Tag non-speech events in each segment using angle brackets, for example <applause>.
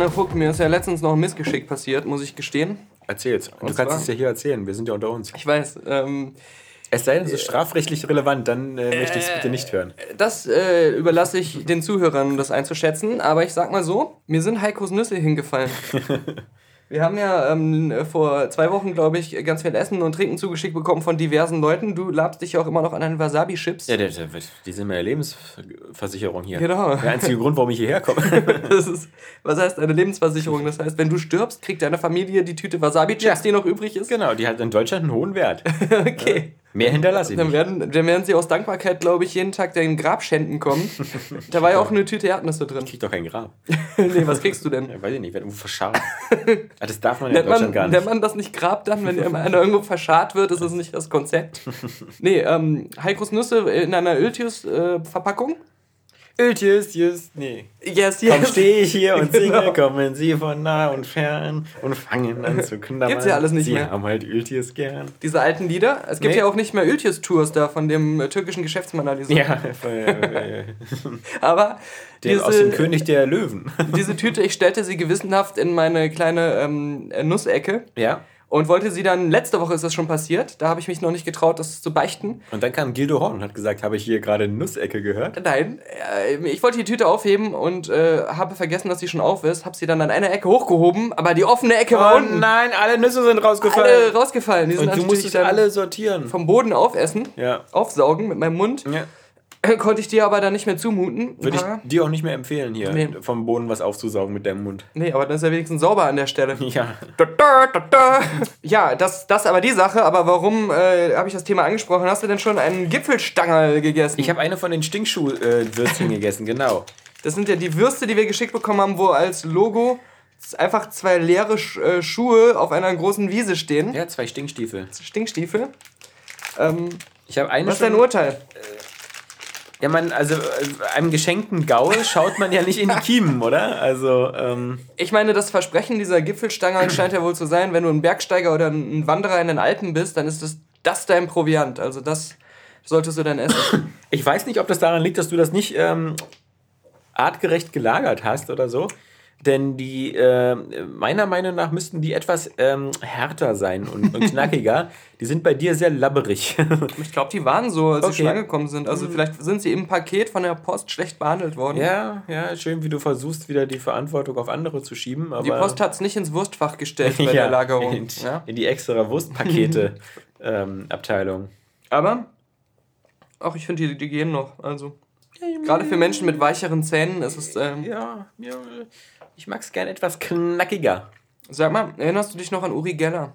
Alexander Vogt, mir ist ja letztens noch ein Missgeschick passiert, muss ich gestehen. Erzähl's. Und du kannst es ja hier erzählen. Wir sind ja unter uns. Ich weiß, ähm, Es sei denn, es ist strafrechtlich relevant, dann äh, möchte ich es bitte nicht hören. das äh, überlasse ich den Zuhörern, das einzuschätzen. Aber ich sag mal so, mir sind Heikos Nüsse hingefallen. <laughs> Wir haben ja ähm, vor zwei Wochen, glaube ich, ganz viel Essen und Trinken zugeschickt bekommen von diversen Leuten. Du labst dich ja auch immer noch an deinen Wasabi-Chips. Ja, der, die sind meine Lebensversicherung hier. Genau. Der einzige Grund, warum ich hierher komme. <laughs> Das ist, was heißt eine Lebensversicherung? Das heißt, wenn du stirbst, kriegt deine Familie die Tüte Wasabi-Chips, Ja. die noch übrig ist. genau, die hat in Deutschland einen hohen Wert. <laughs> Okay. Mehr hinterlasse ich Dann werden, dann werden sie aus Dankbarkeit, glaube ich, jeden Tag den Grabschänden kommen. <laughs> Da war ja auch eine Tüte Erdnüsse drin. Kriegt doch kein Grab. <laughs> nee, was kriegst du denn? Ja, weiß ich nicht, wird irgendwo verscharrt. <laughs> ah, das darf man ja in Nennt man, Deutschland gar nennt nicht. man das nicht Grab dann, wenn einer irgendwo verscharrt wird, ist das nicht das Konzept? Nee, ähm, Heikos Nüsse in einer Öltius-Verpackung. Öltjes, just, nee. yes, Komm, stehe ich hier und singe, Genau. kommen sie von nah und fern und fangen an zu knabbern. <laughs> Gibt's ja alles nicht sie mehr. haben halt Öltjes gern. Diese alten Lieder. Es gibt Nee. ja auch nicht mehr Öltius-Tours da von dem äh, türkischen Geschäftsmann Alisa. Ja, äh, <laughs> Aber der aus dem diese, König der Löwen. <laughs> diese Tüte, ich stellte sie gewissenhaft in meine kleine ähm, Nussecke. Ja. Und wollte sie dann, letzte Woche ist das schon passiert, da habe ich mich noch nicht getraut, das zu beichten. Und dann kam Gildo Horn und hat gesagt, habe ich hier gerade eine Nussecke gehört? Nein, äh, ich wollte die Tüte aufheben und äh, habe vergessen, dass sie schon auf ist, habe sie dann an einer Ecke hochgehoben, aber die offene Ecke war unten. Oh nein, alle Nüsse sind Alle rausgefallen. rausgefallen. Die sind und du musstest dann alle sortieren. vom Boden aufessen, Ja. aufsaugen mit meinem Mund. ja. <clears throat> Konnte ich dir aber dann nicht mehr zumuten. Würde ich dir auch nicht mehr empfehlen, hier Nee. vom Boden was aufzusaugen mit deinem Mund. Nee, aber dann ist er wenigstens sauber an der Stelle. <laughs> Ja. Da, da, da. Ja, das, das aber die Sache. Aber warum äh, habe ich das Thema angesprochen? Hast du denn schon einen Gipfelstangerl gegessen? Ich habe eine von den Stinkschuh-Würstchen <laughs> gegessen, genau. Das sind ja die Würste, die wir geschickt bekommen haben, wo als Logo einfach zwei leere äh, Schuhe auf einer großen Wiese stehen. Ja, zwei Stinkstiefel. Stinkstiefel. Ähm, Ich habe eine was ist dein Urteil? Ja, man, also äh, einem geschenkten Gaul schaut man ja nicht in die <laughs> Kiemen, oder? Also, ähm, Ich meine, das Versprechen dieser Gipfelstangerl <clears throat> scheint ja wohl zu sein, wenn du ein Bergsteiger oder ein Wanderer in den Alpen bist, dann ist das, das dein Proviant. Also das solltest du dann essen. ich weiß nicht, ob das daran liegt, dass du das nicht ähm, artgerecht gelagert hast oder so. Denn die, äh, meiner Meinung nach müssten die etwas ähm, härter sein und, und <laughs> knackiger. die sind bei dir sehr labberig. Ich glaube, die waren so, als Okay. sie schon angekommen sind. Also vielleicht sind sie im Paket von der Post schlecht behandelt worden. ja, ja, schön, wie du versuchst, wieder die Verantwortung auf andere zu schieben. Aber Die Post hat es nicht ins Wurstfach gestellt bei <laughs> ja, der Lagerung. In, Ja? in die extra Wurstpakete-Abteilung. <laughs> Aber, auch ich finde, die, die gehen noch. Also, gerade für Menschen mit weicheren Zähnen ist es. Ähm, ja, ja, ich mag es gern etwas knackiger. Sag mal, erinnerst du dich noch an Uri Geller?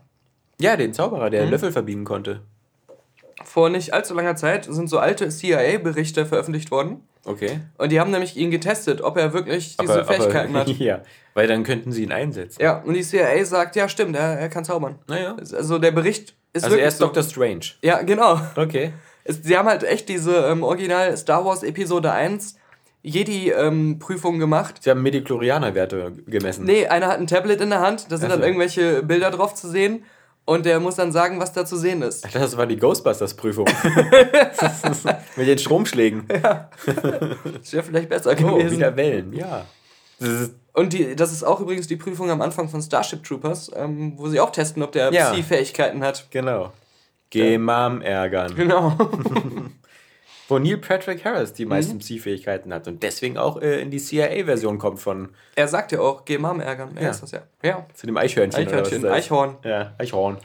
Ja, den Zauberer, Mhm. der Löffel verbiegen konnte. Vor nicht allzu langer Zeit sind so alte CIA-Berichte veröffentlicht worden. Okay. Und die haben nämlich ihn getestet, ob er wirklich diese Aber- Fähigkeiten aber, <laughs> hat. Ja, weil dann könnten sie ihn einsetzen. Ja, und die CIA sagt, ja, stimmt, er, er kann zaubern. Naja. Also der Bericht ist Also wirklich er ist so. Dr. Strange. Ja, genau. Okay. Sie haben halt echt diese ähm, Original Star Wars Episode 1 Jedi-Prüfung gemacht. Sie haben Mediklorianer-Werte gemessen. Nee, einer hat ein Tablet in der Hand, da sind Ach dann so. irgendwelche Bilder drauf zu sehen und der muss dann sagen, was da zu sehen ist. Ich dachte, Das war die Ghostbusters-Prüfung. <laughs> <laughs> Mit den Stromschlägen. Das wäre vielleicht besser Oh, gewesen. wieder Wellen, ja. Und die, das ist auch übrigens die Prüfung am Anfang von Starship Troopers, ähm, wo sie auch testen, ob der Ja. Psi-Fähigkeiten hat. genau. G-Mom ärgern. Genau. <laughs> Wo Neil Patrick Harris Mhm. die meisten Psi-Fähigkeiten hat und deswegen auch äh, in die CIA-Version kommt von er sagt ja auch, geh Mom ärgern. Er Ja. ist das ja. Ja. zu dem Eichhörnchen. oder Eichhörnchen, was das ist. Eichhorn. Ja, Eichhorn.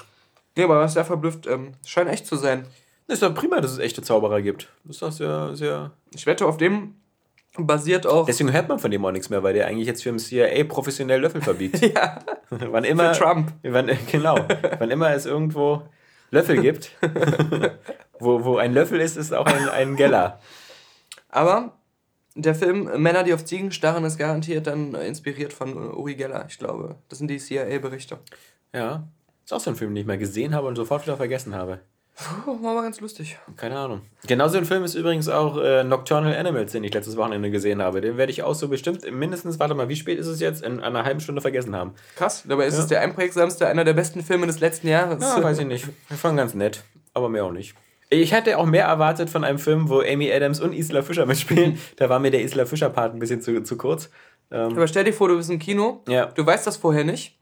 Nee, aber was sehr verblüfft, ähm, scheint echt zu sein. Das ist doch prima, dass es echte Zauberer gibt. Das ist doch sehr, sehr. Ich wette, auf dem basiert auch Deswegen hört man von dem auch nichts mehr, weil der eigentlich jetzt für den CIA professionell Löffel verbiegt. <laughs> ja, wann immer, für Trump. Wann, <laughs> genau. wann immer es irgendwo Löffel gibt, <laughs> wo, wo ein Löffel ist, ist auch ein, ein Geller. Aber Der Film Männer, die auf Ziegen starren, ist garantiert dann inspiriert von Uri Geller, ich glaube. Das sind die CIA-Berichte. Ja. Ist auch so ein Film, den ich mal gesehen habe und sofort wieder vergessen habe. Puh, war mal ganz lustig. Keine Ahnung. Genauso ein Film ist übrigens auch äh, Nocturnal Animals, den ich letztes Wochenende gesehen habe. Den werde ich auch so bestimmt mindestens, warte mal, wie spät ist es jetzt? In einer halben Stunde vergessen haben. Krass, dabei ist es der einprägsamste, einer der besten Filme des letzten Jahres. Ja, weiß ich nicht. Ich fand ganz nett, aber mehr auch nicht. Ich hätte auch mehr erwartet von einem Film, wo Amy Adams und Isla Fischer mitspielen. da war mir der Isla Fischer-Part ein bisschen zu, zu kurz. Ähm, Aber stell dir vor, du bist im Kino, Ja. du weißt das vorher nicht.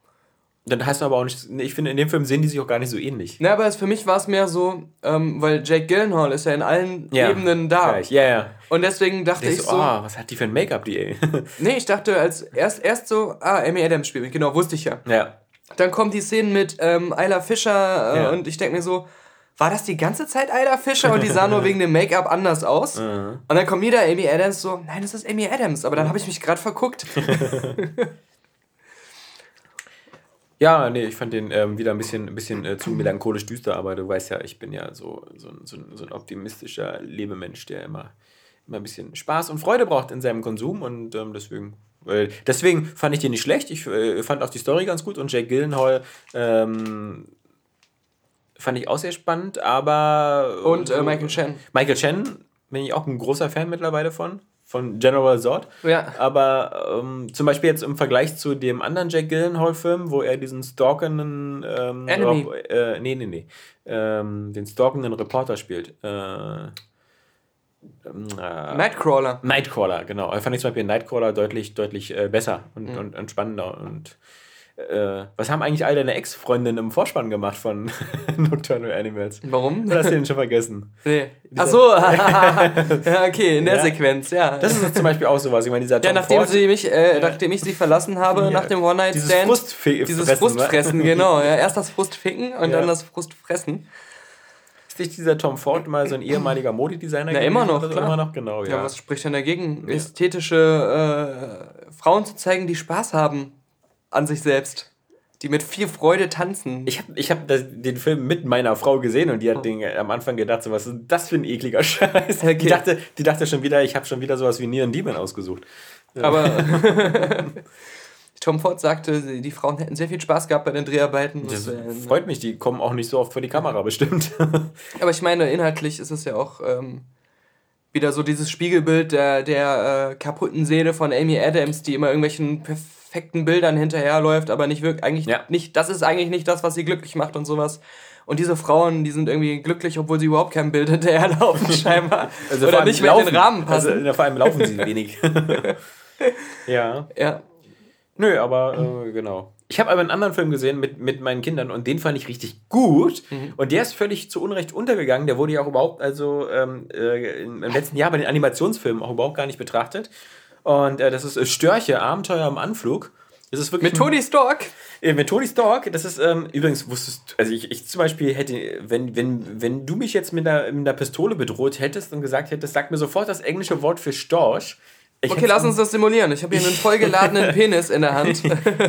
Dann heißt aber auch nicht. Ich finde, in dem Film sehen die sich auch gar nicht so ähnlich. Na, aber es, für mich war es mehr so, ähm, weil Jake Gyllenhaal ist ja in allen Ja, Ebenen da. Ja, ja. Und deswegen dachte Ich ich so, oh, was hat die für ein Make-up, die, ey? <laughs> nee, ich dachte als erst, erst so, ah, Amy Adams spielt mit, genau, wusste ich ja. ja. Dann kommt die Szene mit ähm, Isla Fischer äh, Ja. und ich denke mir so, war das die ganze Zeit Isla Fischer und die sah nur <laughs> wegen dem Make-up anders aus? Mhm. Und dann kommt wieder Amy Adams so, nein, das ist Amy Adams, aber dann habe ich mich gerade verguckt. <laughs> Ja, nee, ich fand den ähm, wieder ein bisschen, ein bisschen äh, zu melancholisch düster, aber du weißt ja, ich bin ja so, so, ein- so, ein- so ein optimistischer Lebemensch, der immer, immer ein bisschen Spaß und Freude braucht in seinem Konsum und ähm, deswegen. Äh, deswegen fand ich den nicht schlecht. Ich äh, fand auch die Story ganz gut und Jake Gyllenhaal ähm, fand ich auch sehr spannend, aber. Und äh, Michael Chen. Michael Chen bin ich auch ein großer Fan mittlerweile von, von General Zod. Ja. Aber ähm, zum Beispiel jetzt im Vergleich zu dem anderen Jack Gyllenhaal-Film, wo er diesen stalkenden ähm, Enemy. Äh, nee, nee, nee. Ähm, den stalkenden Reporter spielt. Äh, ähm, äh, Nightcrawler. Nightcrawler, genau. Fand ich zum Beispiel Nightcrawler deutlich, deutlich äh, besser und, Mhm. und, und spannender. Und äh, was haben eigentlich all deine Ex-Freundinnen im Vorspann gemacht von <laughs> Nocturnal Animals? Warum? Oder hast du den schon vergessen? Nee. Ach so, <laughs> <laughs> ja, okay, in der Ja. Sequenz, ja. Das ist zum Beispiel auch sowas. Ich meine, dieser ja, Tom nachdem, Ford, sie mich, äh, nachdem ich sie verlassen habe, Ja. nach dem One-Night-Stand. dieses Frustfe Dieses Fressen, Frustfressen, genau. Ja, erst das Frustficken und Ja. dann das Frustfressen. Ist nicht dieser Tom Ford mal so ein ehemaliger Modedesigner? Na, immer noch, klar. Immer noch, genau, Ja, ja. was spricht denn dagegen? Ästhetische äh, Frauen zu zeigen, die Spaß haben an sich selbst. Die mit viel Freude tanzen. ich habe ich hab den Film mit meiner Frau gesehen und die hat den, am Anfang gedacht, so, was ist das für ein ekliger <laughs> Scheiß. Okay. Die, dachte, die dachte schon wieder, ich habe schon wieder sowas wie Neon Demon ausgesucht. Aber <laughs> Tom Ford sagte, die Frauen hätten sehr viel Spaß gehabt bei den Dreharbeiten. Das äh, freut mich, die kommen auch nicht so oft vor die Kamera, bestimmt. <laughs> Aber ich meine, inhaltlich ist es ja auch ähm, wieder so dieses Spiegelbild der, der äh, kaputten Seele von Amy Adams, die immer irgendwelchen perfekten Bildern hinterherläuft, aber nicht wirklich, eigentlich Ja. nicht, das ist eigentlich nicht das, was sie glücklich macht und sowas. Und diese Frauen, die sind irgendwie glücklich, obwohl sie überhaupt kein Bild <laughs> hinterherlaufen, <laughs> scheinbar. Also Oder nicht mehr in den Rahmen Also, passen. na, vor allem laufen sie wenig. <laughs> ja. ja. Nö, aber äh, genau. Ich habe aber einen anderen Film gesehen mit, mit meinen Kindern und den fand ich richtig gut. Mhm. Und der ist völlig zu Unrecht untergegangen. Der wurde ja auch überhaupt, also ähm, äh, im letzten Jahr bei den Animationsfilmen auch überhaupt gar nicht betrachtet. Und äh, das ist äh, Störche, Abenteuer am Anflug. Das ist wirklich Mit Tony Stark. äh, mit Tony Stark, das ist, ähm, übrigens wusstest du, also ich, ich zum Beispiel hätte, wenn, wenn, wenn du mich jetzt mit einer, mit einer Pistole bedroht hättest und gesagt hättest, sag mir sofort das englische Wort für Storch. Ich Okay, lass uns das simulieren. Ich habe hier einen vollgeladenen <laughs> Penis in der Hand.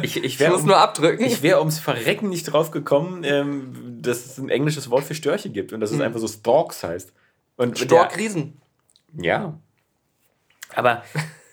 Ich, ich, Ich muss nur abdrücken. Ich wäre ums Verrecken nicht drauf gekommen, ähm, dass es ein englisches Wort für Störche gibt und dass es einfach so Storks heißt. Und Stork der- Riesen. Ja. Aber,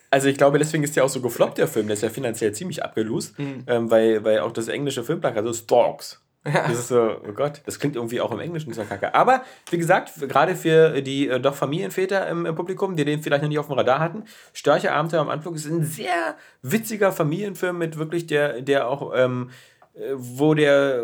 also ich glaube, deswegen ist ja auch so gefloppt, der Film. Der ist ja finanziell ziemlich abgelust, ähm, weil, weil auch das englische Filmplakat, also Storks. Das ist so, oh Gott, das klingt irgendwie auch im Englischen so kacke. Aber, wie gesagt, gerade für die äh, doch Familienväter im, im Publikum, die den vielleicht noch nicht auf dem Radar hatten, Störche Abenteuer am Anflug ist ein sehr witziger Familienfilm mit wirklich der, der auch, ähm, äh, wo der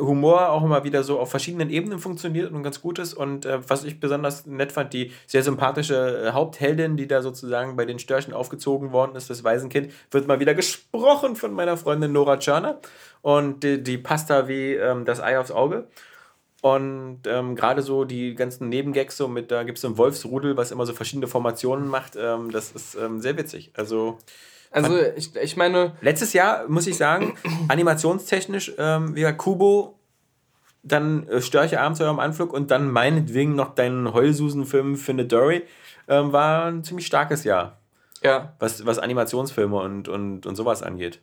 Humor auch immer wieder so auf verschiedenen Ebenen funktioniert und ganz gut ist. Und äh, was ich besonders nett fand, die sehr sympathische äh, Hauptheldin, die da sozusagen bei den Störchen aufgezogen worden ist, das Waisenkind, wird mal wieder gesprochen von meiner Freundin Nora Tschörner. Und die, die passt da wie ähm, das Ei aufs Auge. Und ähm, gerade so die ganzen Nebengags, so mit, da gibt es so ein Wolfsrudel, was immer so verschiedene Formationen macht, ähm, das ist ähm, sehr witzig. Also Also, ich, ich meine, letztes Jahr, muss ich sagen, <clears throat> animationstechnisch, ähm, wie Kubo, dann äh, Störche Abenteuer am Anflug und dann meinetwegen noch deinen Heulsusen-Film Finde Dory, ähm, war ein ziemlich starkes Jahr, ja. was, was Animationsfilme und, und, und sowas angeht.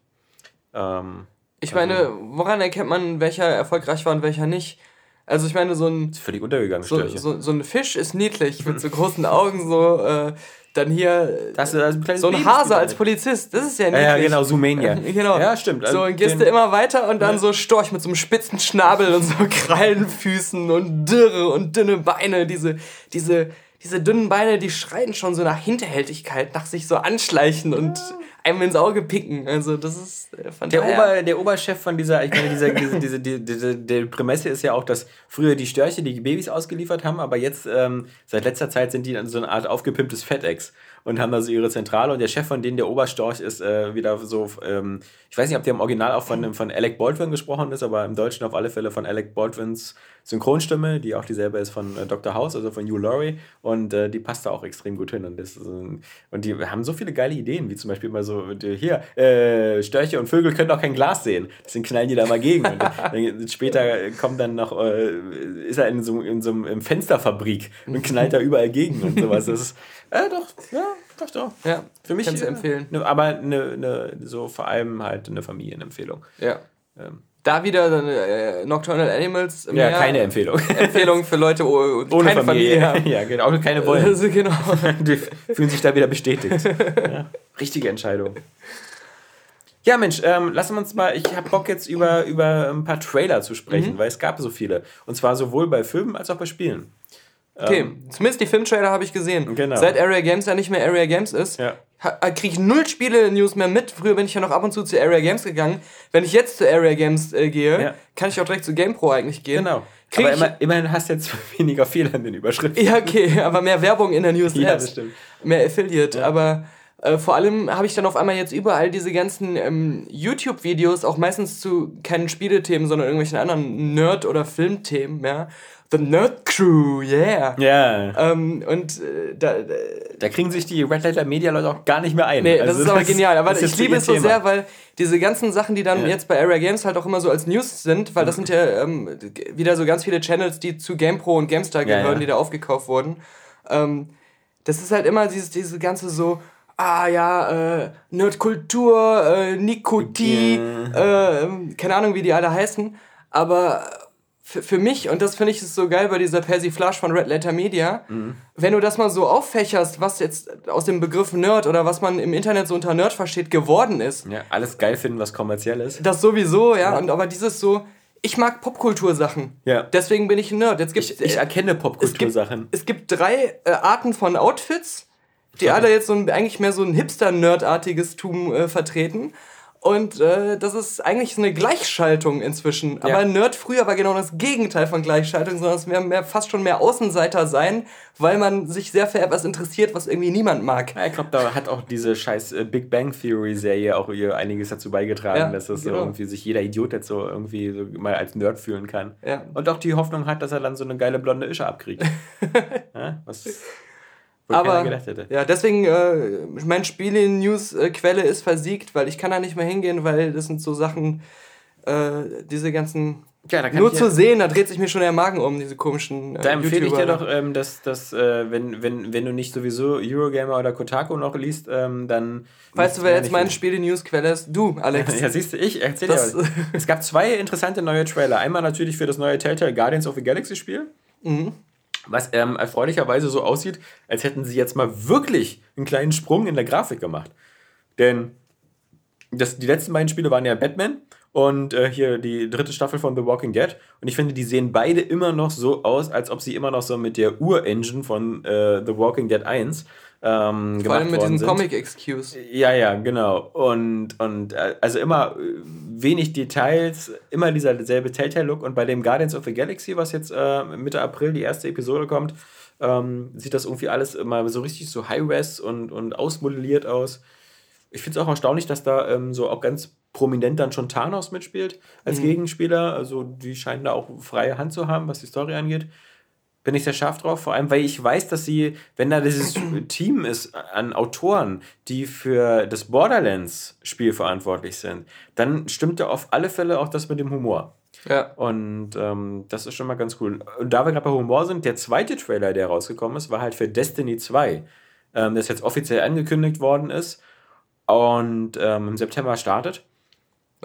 Ähm, Ich meine, woran erkennt man, welcher erfolgreich war und welcher nicht? Also ich meine, so ein, Ist völlig untergegangen, so, Störche. so, so ein Fisch ist niedlich <laughs> mit so großen Augen, so äh, dann hier Das ist ein so ein Hase als. Polizist, das ist ja Ja, niedlich. ja, genau, Zoomania. <laughs> genau. Ja, stimmt. So, Also und gehst den- du immer weiter und dann so Storch mit so einem spitzen Schnabel und so <laughs> Krallenfüßen und Dürre und dünne Beine. Diese, diese, diese dünnen Beine, die schreien schon so nach Hinterhältigkeit, nach sich so anschleichen und einem ins Auge picken. Also, das ist äh, von Der, Ober, der Oberchef von dieser, ich meine, dieser, diese, diese, diese, die Prämisse ist ja auch, dass früher die Störche die Babys ausgeliefert haben, aber jetzt, ähm, seit letzter Zeit sind die dann so eine Art aufgepimptes Fettex und haben da so ihre Zentrale. Und der Chef von denen, der Oberstorch, ist äh, wieder so, ähm, ich weiß nicht, ob der im Original auch von, von Alec Baldwin gesprochen ist, aber im Deutschen auf alle Fälle von Alec Baldwins Synchronstimme, die auch dieselbe ist von äh, Dr. House, also von Hugh Laurie. Und äh, die passt da auch extrem gut hin. Und, das ein- und die haben so viele geile Ideen, wie zum Beispiel immer so, die, hier, äh, Störche und Vögel können auch kein Glas sehen, deswegen knallen die da mal gegen. Und dann, <laughs> später kommt dann noch, äh, ist er in so, in so einem Fensterfabrik und knallt da überall gegen und sowas, das ist, äh, doch, ja, doch, doch. Ja, Für mich kannst du äh, empfehlen. Ne, aber eine, eine, so vor allem halt eine Familienempfehlung. Ja. Ähm. Da wieder dann, äh, Nocturnal Animals. Ja, keine Empfehlung. <laughs> Empfehlung für Leute, oh, <laughs> Ohne keine Familie, <laughs> haben. Ja, genau. Auch keine wollen. Also, genau. Die fühlen sich da wieder bestätigt. Ja, richtige Entscheidung. Ja, Mensch, ähm, lassen wir uns mal, ich habe Bock jetzt über, über ein paar Trailer zu Mhm. sprechen, weil es gab so viele. Und zwar sowohl bei Filmen als auch bei Spielen. Okay, zumindest die Filmtrailer habe ich gesehen. Ähm. Genau. Seit Area Games ja nicht mehr Area Games ist, Ja. kriege ich null Spiele-News mehr mit. Früher bin ich ja noch ab und zu zu Area Games gegangen. Wenn ich jetzt zu Area Games äh, gehe, Ja. kann ich auch direkt zu GamePro eigentlich gehen. Genau. Krieg Aber immer, immerhin hast du jetzt <laughs> weniger Fehler in den Überschriften. ja, okay, aber mehr Werbung in der News <laughs> Ja, das stimmt. Mehr Affiliate, aber äh, vor allem habe ich dann auf einmal jetzt überall diese ganzen ähm, YouTube-Videos, auch meistens zu keinen Spielethemen, sondern irgendwelchen anderen Nerd- oder Filmthemen, ja. The Nerd Crew, yeah. Ja, Ähm, und äh, da, da, da kriegen sich die Red Letter Media Leute auch gar nicht mehr ein. Nee, das Also ist aber genial. Aber ich liebe es so Thema. sehr, weil diese ganzen Sachen, die dann Ja. Mhm. jetzt bei Area Games halt auch immer so als News sind, weil das sind ja ähm, wieder so ganz viele Channels, die zu GamePro und GameStar Ja, gehören, ja. die da aufgekauft wurden. Ähm, das ist halt immer dieses, diese ganze so, ah ja, äh, Nerdkultur, äh, Nikoti, äh, ähm, keine Ahnung, wie die alle heißen, aber für, für mich, und das finde ich ist so geil bei dieser Persiflage von Red Letter Media, Mhm. wenn du das mal so auffächerst, was jetzt aus dem Begriff Nerd oder was man im Internet so unter Nerd versteht, geworden ist, Ja, alles geil finden, was kommerziell ist. das sowieso, ja, und aber dieses so, ich mag Popkultursachen. Ja. Deswegen bin ich ein Nerd. Jetzt gibt's, Ich, ich erkenne es gibt, Popkultursachen. es gibt drei äh, Arten von Outfits, die alle jetzt so ein, eigentlich mehr so ein Hipster-Nerd-artiges Tum äh, vertreten. Und äh, das ist eigentlich so eine Gleichschaltung inzwischen. Aber Nerd früher war genau das Gegenteil von Gleichschaltung, sondern es wäre mehr, fast schon mehr Außenseiter sein, weil man sich sehr für etwas interessiert, was irgendwie niemand mag. Ja, ich glaube, da hat auch diese scheiß äh, Big Bang Theory Serie auch ihr einiges dazu beigetragen, Ja, dass das so genau. irgendwie sich jeder Idiot jetzt so irgendwie so mal als Nerd fühlen kann. Ja. Und auch die Hoffnung hat, dass er dann so eine geile blonde Ische abkriegt. <laughs> ja, was Aber gedacht hätte. ja, deswegen, äh, mein Spiele-News-Quelle ist versiegt, weil ich kann da nicht mehr hingehen, weil das sind so Sachen, äh, diese ganzen Ja, Nur zu ja- sehen, da dreht sich mir schon der Magen um, diese komischen äh, Da empfehle ich dir YouTuber. doch, ähm, dass, dass äh, wenn, wenn, wenn du nicht sowieso Eurogamer oder Kotaku noch liest, ähm, dann. Weißt du, wer jetzt meine Spiele-News-Quelle ist? Du, Alex. <laughs> Ja, siehst du, ich erzähl Das- dir was. Es gab zwei interessante neue Trailer. Einmal natürlich für das neue Telltale Guardians of the Galaxy Spiel. Mhm. Was ähm, erfreulicherweise so aussieht, als hätten sie jetzt mal wirklich einen kleinen Sprung in der Grafik gemacht. Denn das, die letzten beiden Spiele waren ja Batman und äh, hier die dritte Staffel von The Walking Dead. Und ich finde, die sehen beide immer noch so aus, als ob sie immer noch so mit der Ur-Engine von äh, The Walking Dead 1 ähm, Vor allem mit diesem sind. Comic-Excuse. Ja, ja, genau. Und, und äh, also immer äh, wenig Details, immer dieser selbe Telltale-Look. Und bei dem Guardians of the Galaxy, was jetzt äh, Mitte April die erste Episode kommt, ähm, sieht das irgendwie alles immer so richtig so High-Res und, und ausmodelliert aus. Ich finde es auch erstaunlich, dass da ähm, so auch ganz prominent dann schon Thanos mitspielt als Gegenspieler. Also die scheinen da auch freie Hand zu haben, was die Story angeht bin ich sehr scharf drauf, vor allem, weil ich weiß, dass sie, wenn da dieses <clears throat> Team ist an Autoren, die für das Borderlands-Spiel verantwortlich sind, dann stimmt da auf alle Fälle auch das mit dem Humor. Ja. Und ähm, das ist schon mal ganz cool. Und da wir gerade bei Humor sind, der zweite Trailer, der rausgekommen ist, war halt für Destiny 2, ähm, das jetzt offiziell angekündigt worden ist und ähm, im September startet.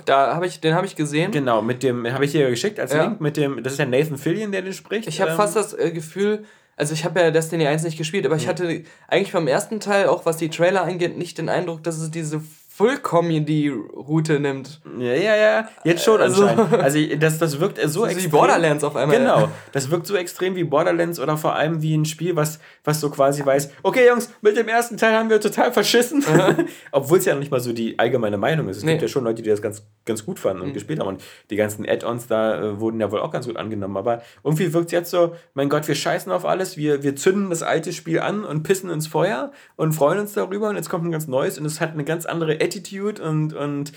Da habe ich, den habe ich gesehen. Genau, mit dem, habe ich dir geschickt als Ja. Link, mit dem, das ist ja Nathan Fillion, der den spricht. Ich habe Ähm, fast das äh, Gefühl, also ich habe ja Destiny 1 nicht gespielt, aber ich hatte eigentlich beim ersten Teil, auch was die Trailer angeht, nicht den Eindruck, dass es diese Full-Comedy-Route nimmt. Ja, ja, ja, jetzt schon Also- anscheinend. Also das, das wirkt so <laughs> So wie extrem. Borderlands auf einmal. Genau, das wirkt so extrem wie Borderlands oder vor allem wie ein Spiel, was, was so quasi weiß, okay Jungs, mit dem ersten Teil haben wir total verschissen. <laughs> Obwohl es ja noch nicht mal so die allgemeine Meinung ist. Es Nee. gibt ja schon Leute, die das ganz, ganz gut fanden Mhm. und gespielt haben. Und die ganzen Add-ons da äh, wurden ja wohl auch ganz gut angenommen. Aber irgendwie wirkt es jetzt so, mein Gott, wir scheißen auf alles, wir, wir zünden das alte Spiel an und pissen ins Feuer und freuen uns darüber. Und jetzt kommt ein ganz neues und es hat eine ganz andere Attitude und, und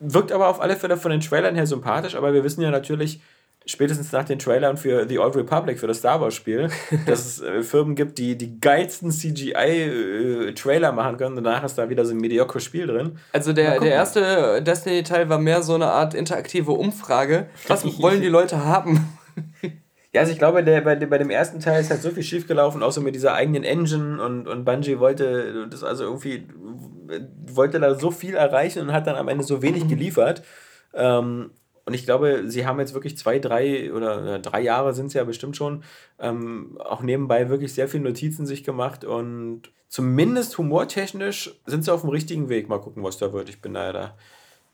wirkt aber auf alle Fälle von den Trailern her sympathisch, aber wir wissen ja natürlich, spätestens nach den Trailern für The Old Republic, für das Star Wars Spiel, <laughs> dass es äh, Firmen gibt, die die geilsten CGI-Trailer machen können danach ist da wieder so ein mediocres Spiel drin. Also der, der erste Destiny-Teil war mehr so eine Art interaktive Umfrage. Was wollen die Leute haben? Ja, also ich glaube, der, bei, bei dem ersten Teil ist halt so viel schiefgelaufen, auch so mit dieser eigenen Engine und, und Bungie wollte das also irgendwie, wollte da so viel erreichen und hat dann am Ende so wenig geliefert. Ähm, und ich glaube, sie haben jetzt wirklich zwei, drei oder äh, drei Jahre sind es ja bestimmt schon, ähm, auch nebenbei wirklich sehr viele Notizen sich gemacht und zumindest humortechnisch sind sie auf dem richtigen Weg. Mal gucken, was da wird. Ich bin da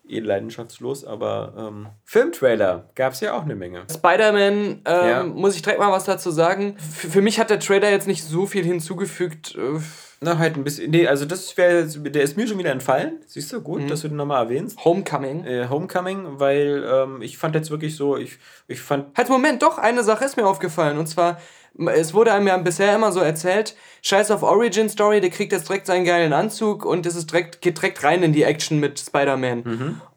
eh leidenschaftslos, aber ähm, Filmtrailer gab es ja auch eine Menge. Spider-Man, ähm, Ja. muss ich direkt mal was dazu sagen. F für mich hat der Trailer jetzt nicht so viel hinzugefügt. Äh, Na, halt ein bisschen. Nee, also das wäre. Der ist mir schon wieder entfallen. Siehst du, gut, dass du den nochmal erwähnst. Homecoming. Äh, Homecoming, weil ähm, ich fand jetzt wirklich so, ich, ich fand. Halt, Moment, doch, eine Sache ist mir aufgefallen. Und zwar, es wurde einem ja bisher immer so erzählt, scheiß auf Origin Story, der kriegt jetzt direkt seinen geilen Anzug und es ist direkt, geht direkt rein in die Action mit Spider-Man.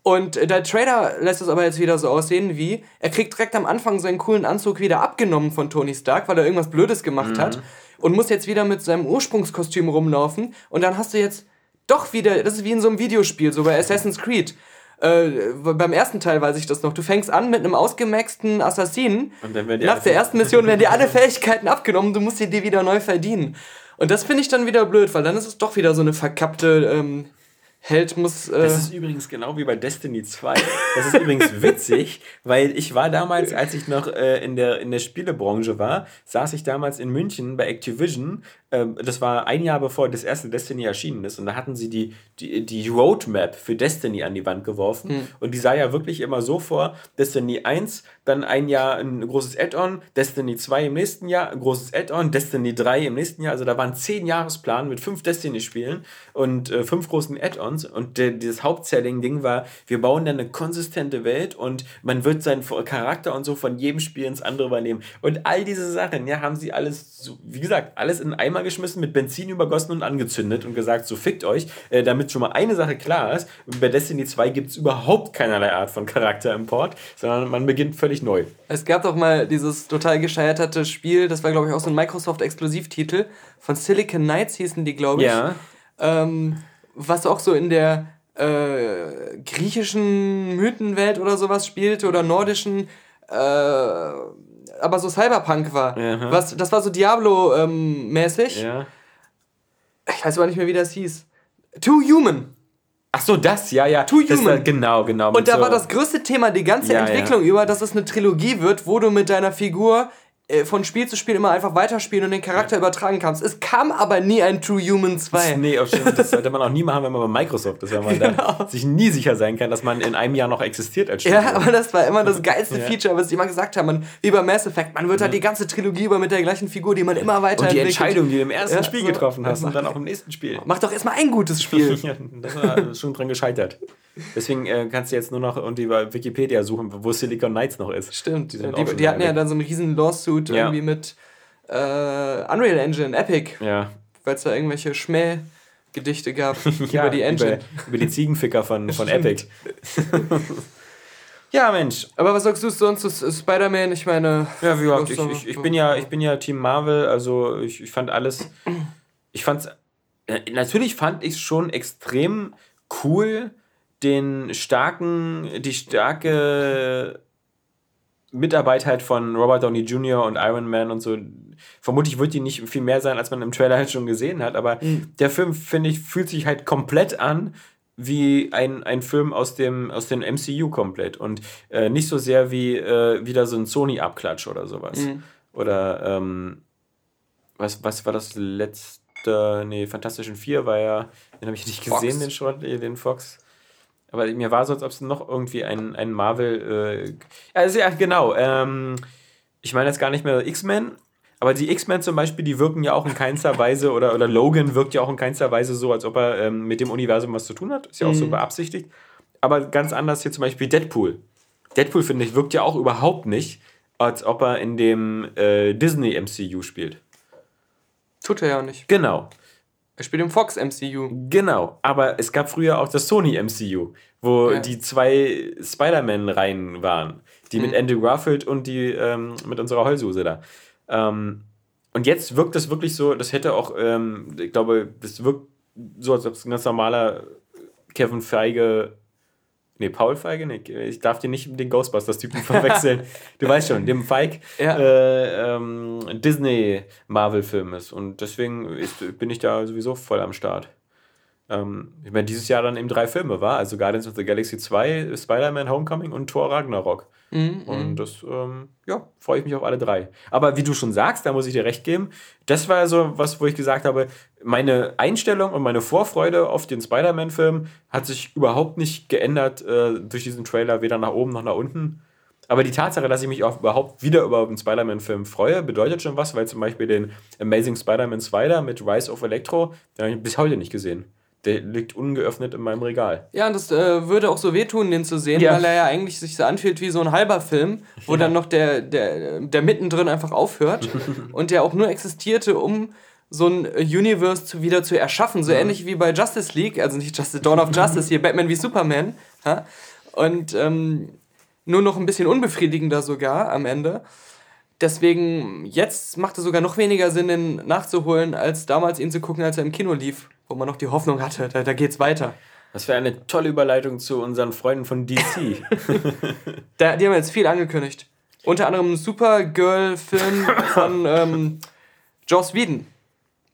Und äh, der Trailer lässt es aber jetzt wieder so aussehen wie, er kriegt direkt am Anfang seinen coolen Anzug wieder abgenommen von Tony Stark, weil er irgendwas Blödes gemacht hat. Und muss jetzt wieder mit seinem Ursprungskostüm rumlaufen. Und dann hast du jetzt doch wieder, das ist wie in so einem Videospiel, so bei Assassin's Creed. Äh, beim ersten Teil weiß ich das noch. Du fängst an mit einem ausgemaxten Assassinen. Und dann werden Nach der ersten <laughs> Mission werden dir alle Fähigkeiten abgenommen. Du musst sie dir wieder neu verdienen. Und das finde ich dann wieder blöd, weil dann ist es doch wieder so eine verkappte ähm, Held muss. Äh, Das ist übrigens genau wie bei Destiny 2. Das ist übrigens <laughs> witzig, weil ich war damals, als ich noch äh, in, der, in der Spielebranche war, saß ich damals in München bei Activision. Ähm, das war ein Jahr bevor das erste Destiny erschienen ist. Und da hatten sie die, die, die Roadmap für Destiny an die Wand geworfen. Und die sah ja wirklich immer so vor: Destiny 1, dann ein Jahr ein großes Add-on, Destiny 2 im nächsten Jahr, ein großes Add-on, Destiny 3 im nächsten Jahr. Also da waren zehn Jahresplan mit fünf Destiny-Spielen und äh, fünf großen Add-ons. Und der, dieses Hauptselling-Ding war, wir bauen dann eine konsistente Welt und man wird seinen Charakter und so von jedem Spiel ins andere übernehmen. Und all diese Sachen, ja, haben sie alles, wie gesagt, alles in einen Eimer geschmissen, mit Benzin übergossen und angezündet und gesagt, so fickt euch, äh, damit schon mal eine Sache klar ist. Bei Destiny 2 gibt es überhaupt keinerlei Art von Charaterimport, sondern man beginnt völlig neu. Es gab doch mal dieses total gescheiterte Spiel, das war, glaube ich, auch so ein Microsoft-Exklusivtitel. Von Silicon Knights hießen die, glaube ich. Ja. Ähm, was auch so in der äh, griechischen Mythenwelt oder sowas spielte oder nordischen, äh, aber so Cyberpunk war. Aha. Was, das war so Diablo-mäßig. Ja. Ich weiß aber nicht mehr, wie das hieß. Too Human. Ach so, das, ja, ja. Too das Human. War, genau, genau. Und da so- war das größte Thema die ganze Ja, Entwicklung über, dass es eine Trilogie wird, wo du mit deiner Figur von Spiel zu Spiel immer einfach weiterspielen und den Charakter übertragen kannst. Es kam aber nie ein True Human 2. Nee, stimmt, das sollte man auch nie machen, wenn man bei Microsoft ist, weil man da sich nie sicher sein kann, dass man in einem Jahr noch existiert als Studio. Ja, aber das war immer das <laughs> geilste Ja. Feature, was die immer gesagt haben. Man, wie bei Mass Effect, man wird halt die ganze Trilogie über mit der gleichen Figur, die man immer und die. Entscheidung, die du im ersten Ja, Spiel getroffen hast und dann auch im nächsten Spiel. Mach doch erstmal ein gutes Spiel. <laughs> Ja, das war schon dran gescheitert. Deswegen äh, kannst du jetzt nur noch und über Wikipedia suchen, wo Silicon Knights noch ist. Stimmt. Die Die, die, hatten ja dann so einen riesen Lawsuit Ja. irgendwie mit äh, Unreal Engine, Epic, Ja. weil es da irgendwelche Schmähgedichte gab <laughs> ja über die Engine. Über, über die Ziegenficker von, von Epic. <laughs> ja, Mensch. Aber was sagst du sonst zu Spider-Man? Ich meine. Ja, wie gesagt, ich, ich, ich, bin ja, ich bin ja Team Marvel, also ich, ich fand alles. Ich fand's. äh, Natürlich fand ich es schon extrem cool, den starken, die starke Mitarbeit halt von Robert Downey Jr. und Iron Man und so. Vermutlich wird die nicht viel mehr sein, als man im Trailer halt schon gesehen hat, aber der Film, finde ich, fühlt sich halt komplett an wie ein, ein Film aus dem, aus dem MCU komplett und äh, nicht so sehr wie äh, wieder so ein Sony-Abklatsch oder sowas. Mhm. Oder ähm, was, was war das letzte? Nee, Fantastischen Vier war ja, den habe ich nicht Fox. gesehen, den Schrott, den Fox. Aber mir war so, als ob es noch irgendwie ein, ein Marvel. Äh, also ja, genau. Ähm, ich meine jetzt gar nicht mehr X-Men, aber die X-Men zum Beispiel, die wirken ja auch in keinster Weise, oder, oder Logan wirkt ja auch in keinster Weise so, als ob er ähm, mit dem Universum was zu tun hat. Ist ja auch so beabsichtigt. Aber ganz anders hier zum Beispiel Deadpool. Deadpool, finde ich, wirkt ja auch überhaupt nicht, als ob er in dem äh, Disney-MCU spielt. Tut er ja nicht. Genau. Er spielt im Fox MCU. Genau, aber es gab früher auch das Sony MCU, wo Ja. die zwei Spider-Man-Reihen waren. Die mit Andrew Garfield und die ähm, mit unserer Heulsuse da. Ähm, und jetzt wirkt das wirklich so, das hätte auch, ähm, ich glaube, das wirkt so, als ob es ein ganz normaler Kevin Feige, nee, Paul Feige, nee, ich darf dir nicht mit den Ghostbusters-Typen verwechseln. du weißt schon, dem Feig Ja. äh, ähm, Disney-Marvel-Film ist. Und deswegen ist, bin ich da sowieso voll am Start. Ähm, ich meine, dieses Jahr dann eben drei Filme war, also Guardians of the Galaxy 2, Spider-Man Homecoming und Thor Ragnarok. Und das, ähm, ja, freue ich mich auf alle drei. Aber wie du schon sagst, da muss ich dir recht geben, das war so was, wo ich gesagt habe, meine Einstellung und meine Vorfreude auf den Spider-Man-Film hat sich überhaupt nicht geändert äh, durch diesen Trailer, weder nach oben noch nach unten. Aber die Tatsache, dass ich mich auch überhaupt wieder über einen Spider-Man-Film freue, bedeutet schon was, weil zum Beispiel den Amazing Spider-Man 2 da mit Rise of Electro, den habe ich bis heute nicht gesehen. Der liegt ungeöffnet in meinem Regal. Ja, und das äh, würde auch so wehtun, den zu sehen, Ja. weil er ja eigentlich sich so anfühlt wie so ein halber Film, wo dann noch der, der, der mittendrin einfach aufhört <laughs> und der auch nur existierte, um so ein Universe zu, wieder zu erschaffen. So ähnlich wie bei Justice League, also nicht Justice, Dawn of Justice, hier Batman wie Superman. Ha? Und ähm, nur noch ein bisschen unbefriedigender sogar am Ende. Deswegen, jetzt macht es sogar noch weniger Sinn, den nachzuholen, als damals ihn zu gucken, als er im Kino lief, wo man noch die Hoffnung hatte, da, da geht's weiter. Das wäre eine tolle Überleitung zu unseren Freunden von DC. <laughs> <laughs> Da, die haben jetzt viel angekündigt. Unter anderem Supergirl-Film von ähm, Joss Whedon.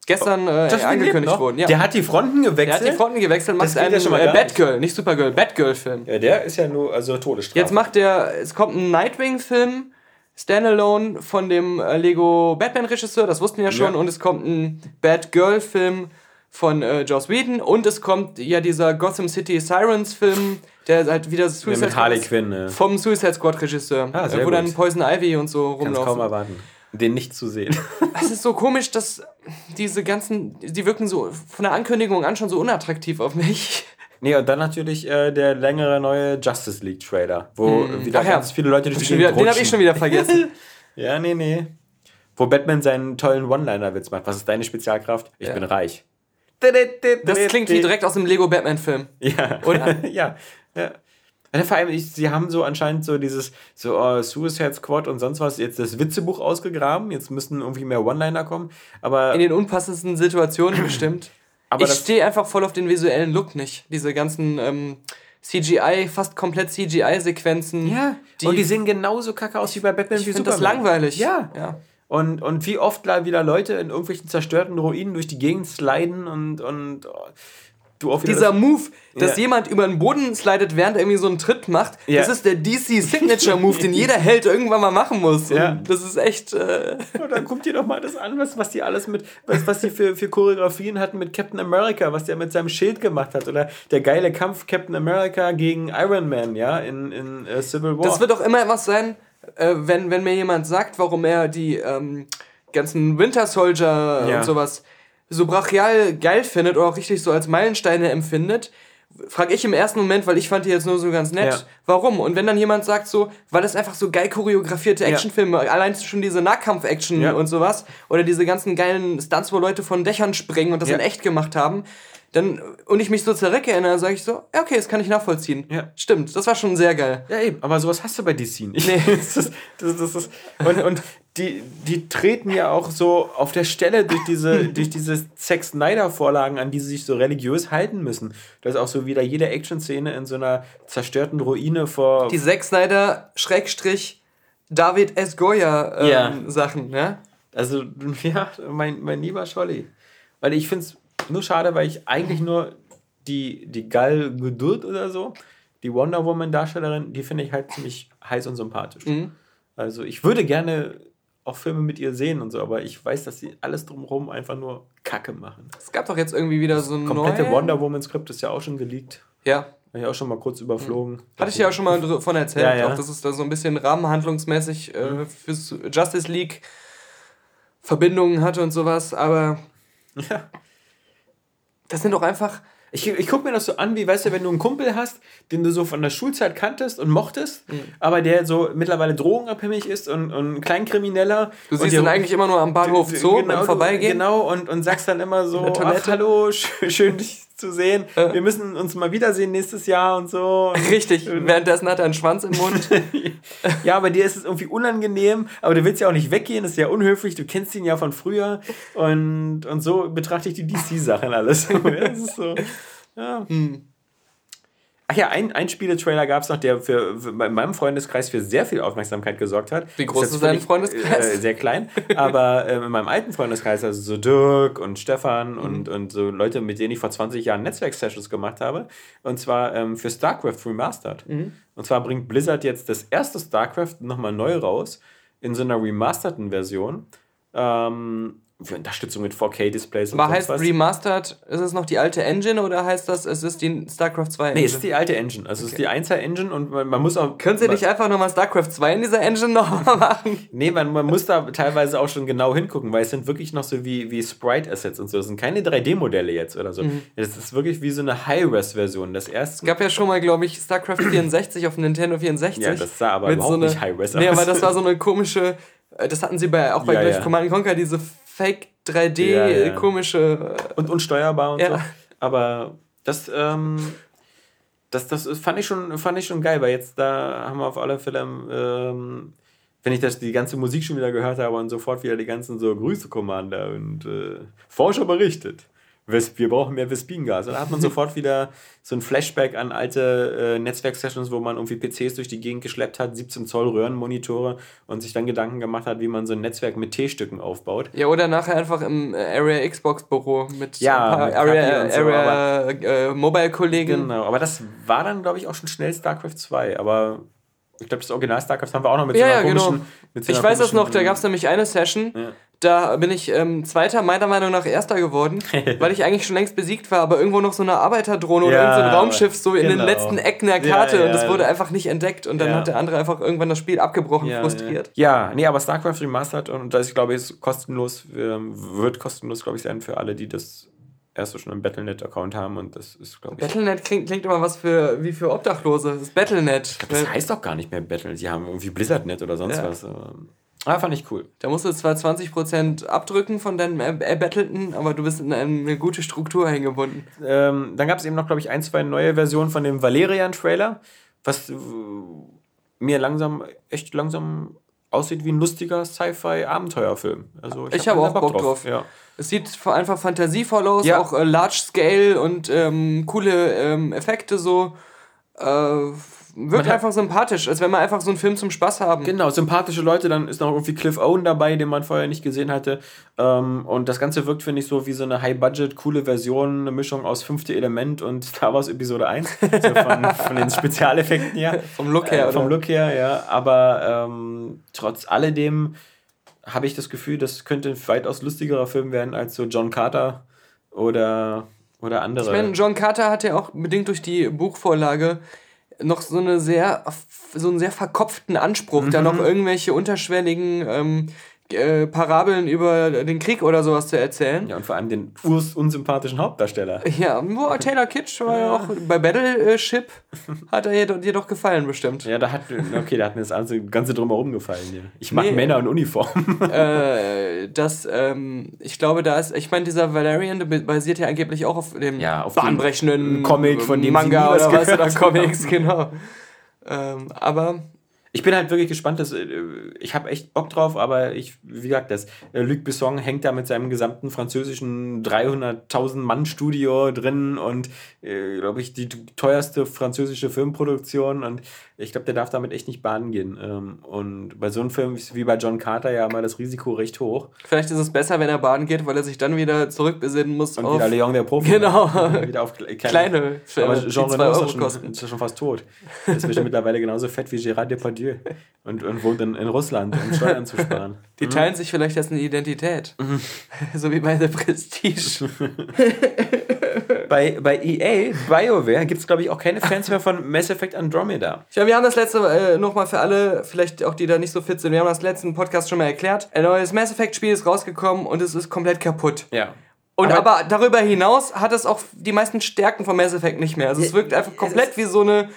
Gestern äh, angekündigt noch? worden. Ja. Der hat die Fronten Der gewechselt. hat die Fronten gewechselt, macht einen ja schon mal äh, gar nicht. Batgirl, nicht Supergirl, Batgirl-Film. ja, der ist ja nur also Todesstrafe. Jetzt macht der, es kommt ein Nightwing-Film, Standalone von dem äh, Lego Batman-Regisseur, das wussten wir ja schon, Ja. und es kommt ein Batgirl-Film von äh, Joss Whedon und es kommt ja dieser Gotham City Sirens-Film, der halt wieder ja, Suicide mit Harley Squad- Quinn. Ne? vom Suicide Squad-Regisseur, Ah, sehr äh, wo dann gut. Poison Ivy und so Kannst kaum rumlaufen. erwarten, den nicht zu sehen. <laughs> Es ist so komisch, dass diese ganzen, die wirken so von der Ankündigung an schon so unattraktiv auf mich. nee, und dann natürlich äh, der längere neue Justice League Trailer, wo wieder Ach ja. ganz viele Leute durch die wieder, den habe ich schon wieder vergessen. <laughs> Ja, nee, nee. Wo Batman seinen tollen One-Liner-Witz macht. Was ist deine Spezialkraft? Ich Ja. bin reich. Das klingt wie direkt aus dem Lego Batman-Film. Ja. Oder? <laughs> ja. ja. Vor allem, ich, sie haben so anscheinend so dieses so oh, Suicide Squad und sonst was, jetzt das Witzebuch ausgegraben, jetzt müssen irgendwie mehr One-Liner kommen, aber In den unpassendsten Situationen <clears throat> bestimmt. Aber ich stehe einfach voll auf den visuellen Look nicht. Diese ganzen ähm, CGI, fast komplett CGI-Sequenzen. ja, die, und die sehen genauso kacke aus wie bei Batman ich wie finde das Superman. langweilig. Ja. ja. Und, und wie oft wieder Leute in irgendwelchen zerstörten Ruinen durch die Gegend sliden und, und oh, du wieder Dieser das- Move, dass Ja. jemand über den Boden slidet, während er irgendwie so einen Tritt macht, Ja. das ist der DC Signature Move, den jeder Held irgendwann mal machen muss. Ja. Und das ist echt. Äh, Und dann guckt ihr doch mal das an, was, was die alles mit, was, was die für, für Choreografien hatten mit Captain America, was der mit seinem Schild gemacht hat. Oder der geile Kampf Captain America gegen Iron Man, ja, in, in äh, Civil War. Das wird auch immer was sein, äh, wenn, wenn mir jemand sagt, warum er die ähm, ganzen Winter Soldier Ja. und sowas so brachial geil findet oder auch richtig so als Meilensteine empfindet, frage ich im ersten Moment, weil ich fand die jetzt nur so ganz nett, Ja. warum? Und wenn dann jemand sagt so, weil das einfach so geil choreografierte Actionfilme, allein schon diese Nahkampf-Action Ja. und sowas, oder diese ganzen geilen Stunts, wo Leute von Dächern springen und das Ja. in echt gemacht haben, dann, und ich mich so zurückerinnere, sage ich so, ja, okay, das kann ich nachvollziehen. Ja. Stimmt, das war schon sehr geil. ja, eben, aber sowas hast du bei DC nicht. Nee. <laughs> das ist, das, das ist, und und die, die treten ja auch so auf der Stelle durch diese, <laughs> durch diese Zack Snyder-Vorlagen, an die sie sich so religiös halten müssen. Da ist auch so wieder jede Action-Szene in so einer zerstörten Ruine vor. die Zack Snyder Schrägstrich David S. Goya ähm, Ja. Sachen, ne? Also, <laughs> ja, mein, mein lieber Scholli. Weil ich finde es nur schade, weil ich eigentlich nur die, die Gal Gadot oder so, die Wonder Woman-Darstellerin, die finde ich halt ziemlich heiß und sympathisch. Mhm. Also ich würde gerne auch Filme mit ihr sehen und so, aber ich weiß, dass sie alles drumherum einfach nur Kacke machen. Es gab doch jetzt irgendwie wieder so ein Komplette neue... Wonder Woman-Skript ist ja auch schon geleakt. Ja, Habe ich auch schon mal kurz überflogen. Hatte ich ja auch schon mal davon erzählt, Ja, ja. auch dass es da so ein bisschen rahmenhandlungsmäßig äh, fürs Justice League Verbindungen hatte und sowas, aber <laughs> Ja. Das sind doch einfach. Ich, ich gucke mir das so an, wie, weißt du, wenn du einen Kumpel hast, den du so von der Schulzeit kanntest und mochtest, Mhm. aber der so mittlerweile drogenabhängig ist und, und ein Kleinkrimineller. Du siehst ihn eigentlich immer nur am Bahnhof Zoo genau, beim Vorbeigehen. Genau, und, und sagst dann immer so, ach, hallo, sch- schön dich zu sehen. Äh. Wir müssen uns mal wiedersehen nächstes Jahr und so. Und Richtig, währenddessen hat er einen Schwanz im Mund. <laughs> ja, aber dir ist es irgendwie unangenehm, aber du willst ja auch nicht weggehen, das ist ja unhöflich, du kennst ihn ja von früher und, und so betrachte ich die DC-Sachen alles. <laughs> das ist so, ja. Hm. Ach ja, ein, ein Spieletrailer gab es noch, der für, für bei meinem Freundeskreis für sehr viel Aufmerksamkeit gesorgt hat. Wie groß jetzt ist dein Freundeskreis? Äh, sehr klein, aber äh, in meinem alten Freundeskreis, also so Dirk und Stefan Mhm. und, und so Leute, mit denen ich vor 20 Jahren Netzwerk-Sessions gemacht habe, und zwar ähm, für StarCraft Remastered. Mhm. Und zwar bringt Blizzard jetzt das erste StarCraft nochmal neu raus, in so einer remasterten Version. Ähm, für Unterstützung mit 4K-Displays und Aber heißt was. Remastered, ist es noch die alte Engine oder heißt das, es ist die StarCraft 2 Engine? Nee, es ist die alte Engine. Also es ist die 1er Engine und man, man muss auch. Können Sie nicht einfach nochmal StarCraft 2 in dieser Engine nochmal <laughs> machen? Nee, man, man muss da teilweise auch schon genau hingucken, weil es sind wirklich noch so wie, wie Sprite-Assets und so. Das sind keine 3D-Modelle jetzt oder so. Mhm. Das ist wirklich wie so eine High-Res-Version. Das erste. Es gab ja schon mal, glaube ich, StarCraft <clears throat> 64 auf Nintendo 64. Ja, das sah aber überhaupt so eine, nicht High-Res Nee, aus. aber das war so eine komische, äh, das hatten sie bei, auch bei Ja, gleich ja. Command Conquer, diese Fake 3D Ja, ja. komische. äh, und unsteuerbar und Ja. so. Aber das, ähm, das, das fand ich, schon, fand ich schon geil, weil jetzt da haben wir auf alle Fälle, ähm, wenn ich das die ganze Musik schon wieder gehört habe und sofort wieder die ganzen so Grüße Commander und äh, Forscher berichtet. Wir brauchen mehr Vespingas. Und da hat man <laughs> sofort wieder so ein Flashback an alte äh, Netzwerk-Sessions, wo man irgendwie PCs durch die Gegend geschleppt hat, 17 Zoll Röhrenmonitore und sich dann Gedanken gemacht hat, wie man so ein Netzwerk mit T-Stücken aufbaut. Ja, oder nachher einfach im äh, Area Xbox Büro mit Ja, ein paar mit Area, so, Area äh, Mobile-Kollegen. Genau, aber das war dann, glaube ich, auch schon schnell StarCraft 2. Aber ich glaube, das Original StarCraft haben wir auch noch mit Ja, so ja, einer genau. komischen. Mit so Ich einer weiß das noch, da gab es nämlich eine Session, Ja. Da bin ich ähm, Zweiter, meiner Meinung nach Erster geworden, <laughs> weil ich eigentlich schon längst besiegt war, aber irgendwo noch so eine Arbeiterdrohne oder Ja, irgendein so ein Raumschiff so in den genau. letzten Ecken der Ja, Karte ja, und das ja. wurde einfach nicht entdeckt und dann Ja. hat der andere einfach irgendwann das Spiel abgebrochen, Ja, frustriert. Ja. ja, nee, aber StarCraft Remastered und das, ich glaube, ist kostenlos, ähm, wird kostenlos, glaube ich, sein für alle, die das erste schon einen Battlenet-Account haben und das ist, glaube ich. Battlenet klingt, klingt immer was für wie für Obdachlose. Das ist Battlenet. das heißt doch gar nicht mehr Battle. Sie haben irgendwie Blizzardnet oder sonst Ja. was. Ah, fand ich cool. Da musst du zwar 20% abdrücken von deinem er- Erbattleten, aber du bist in eine gute Struktur eingebunden. Ähm, dann gab es eben noch, glaube ich, ein, zwei neue Versionen von dem Valerian-Trailer, was äh, mir langsam, echt langsam aussieht wie ein lustiger Sci-Fi-Abenteuerfilm. Also Ich hab da auch Bock drauf. Ja. Es sieht einfach fantasievoll aus, Ja. auch äh, Large Scale und ähm, coole ähm, Effekte so. Äh, wirkt einfach sympathisch, als wenn wir einfach so einen Film zum Spaß haben. Genau, sympathische Leute, dann ist noch irgendwie Cliff Owen dabei, den man vorher nicht gesehen hatte. Ähm, und das Ganze wirkt, finde ich, so wie so eine High-Budget, coole Version, eine Mischung aus Fünfte Element und Star Wars Episode 1. so von, <laughs> von den Spezialeffekten her. Vom Look her, Äh, vom? Look her, ja. Aber ähm, trotz alledem habe ich das Gefühl, das könnte ein weitaus lustigerer Film werden als so John Carter oder, oder andere. Ich meine, John Carter hat ja auch bedingt durch die Buchvorlage noch so eine sehr so einen sehr verkopften Anspruch, da Mhm. noch irgendwelche unterschwelligen ähm, äh, Parabeln über den Krieg oder sowas zu erzählen. ja, und vor allem den urs unsympathischen Hauptdarsteller. Ja, boah, <laughs> Taylor Kitsch war ja auch bei Battleship, hat er dir, doch gefallen bestimmt. Ja, da hat, okay, da hat mir das ganze, ganze drumherum gefallen. Hier. Ich mag Nee. Männer in Uniform. <laughs> äh, das, ähm, ich glaube, da ist, ich meine, dieser Valerian basiert ja angeblich auch auf dem Ja, auf dem bahnbrechenden Comic, von dem Manga oder was oder. Comics, <laughs> genau. Ähm, aber Ich bin halt wirklich gespannt, dass, äh, ich habe echt Bock drauf, aber ich, wie gesagt, das äh, Luc Besson hängt da mit seinem gesamten französischen 300.000 Mann Studio drin und, äh, glaube ich, die teuerste französische Filmproduktion und ich glaube, der darf damit echt nicht baden gehen. Ähm, und bei so einem Film wie bei John Carter ja mal das Risiko recht hoch. Vielleicht ist es besser, wenn er baden geht, weil er sich dann wieder zurückbesinnen muss und auf... wieder Leon der Profi. Genau. <laughs> wieder auf kleine, kleine Filme, aber Jean Reno ist, schon, ist schon fast tot. Er ist mittlerweile genauso fett wie Gérard Depardieu Dieu. Und, und wohnt in, in Russland, um Steuern zu sparen. <laughs> Die teilen mhm. sich vielleicht jetzt eine Identität. Mhm. <laughs> so wie bei The Prestige. Bei, bei EA, BioWare, gibt es, glaube ich, auch keine Fans mehr von Mass Effect Andromeda. Ja, wir haben das letzte, äh, nochmal für alle, vielleicht auch die da nicht so fit sind, wir haben das letzten Podcast schon mal erklärt. Ein neues Mass Effect Spiel ist rausgekommen und es ist komplett kaputt. Ja. Und aber, aber, darüber hinaus hat es auch die meisten Stärken von Mass Effect nicht mehr. Also es wirkt einfach komplett wie so eine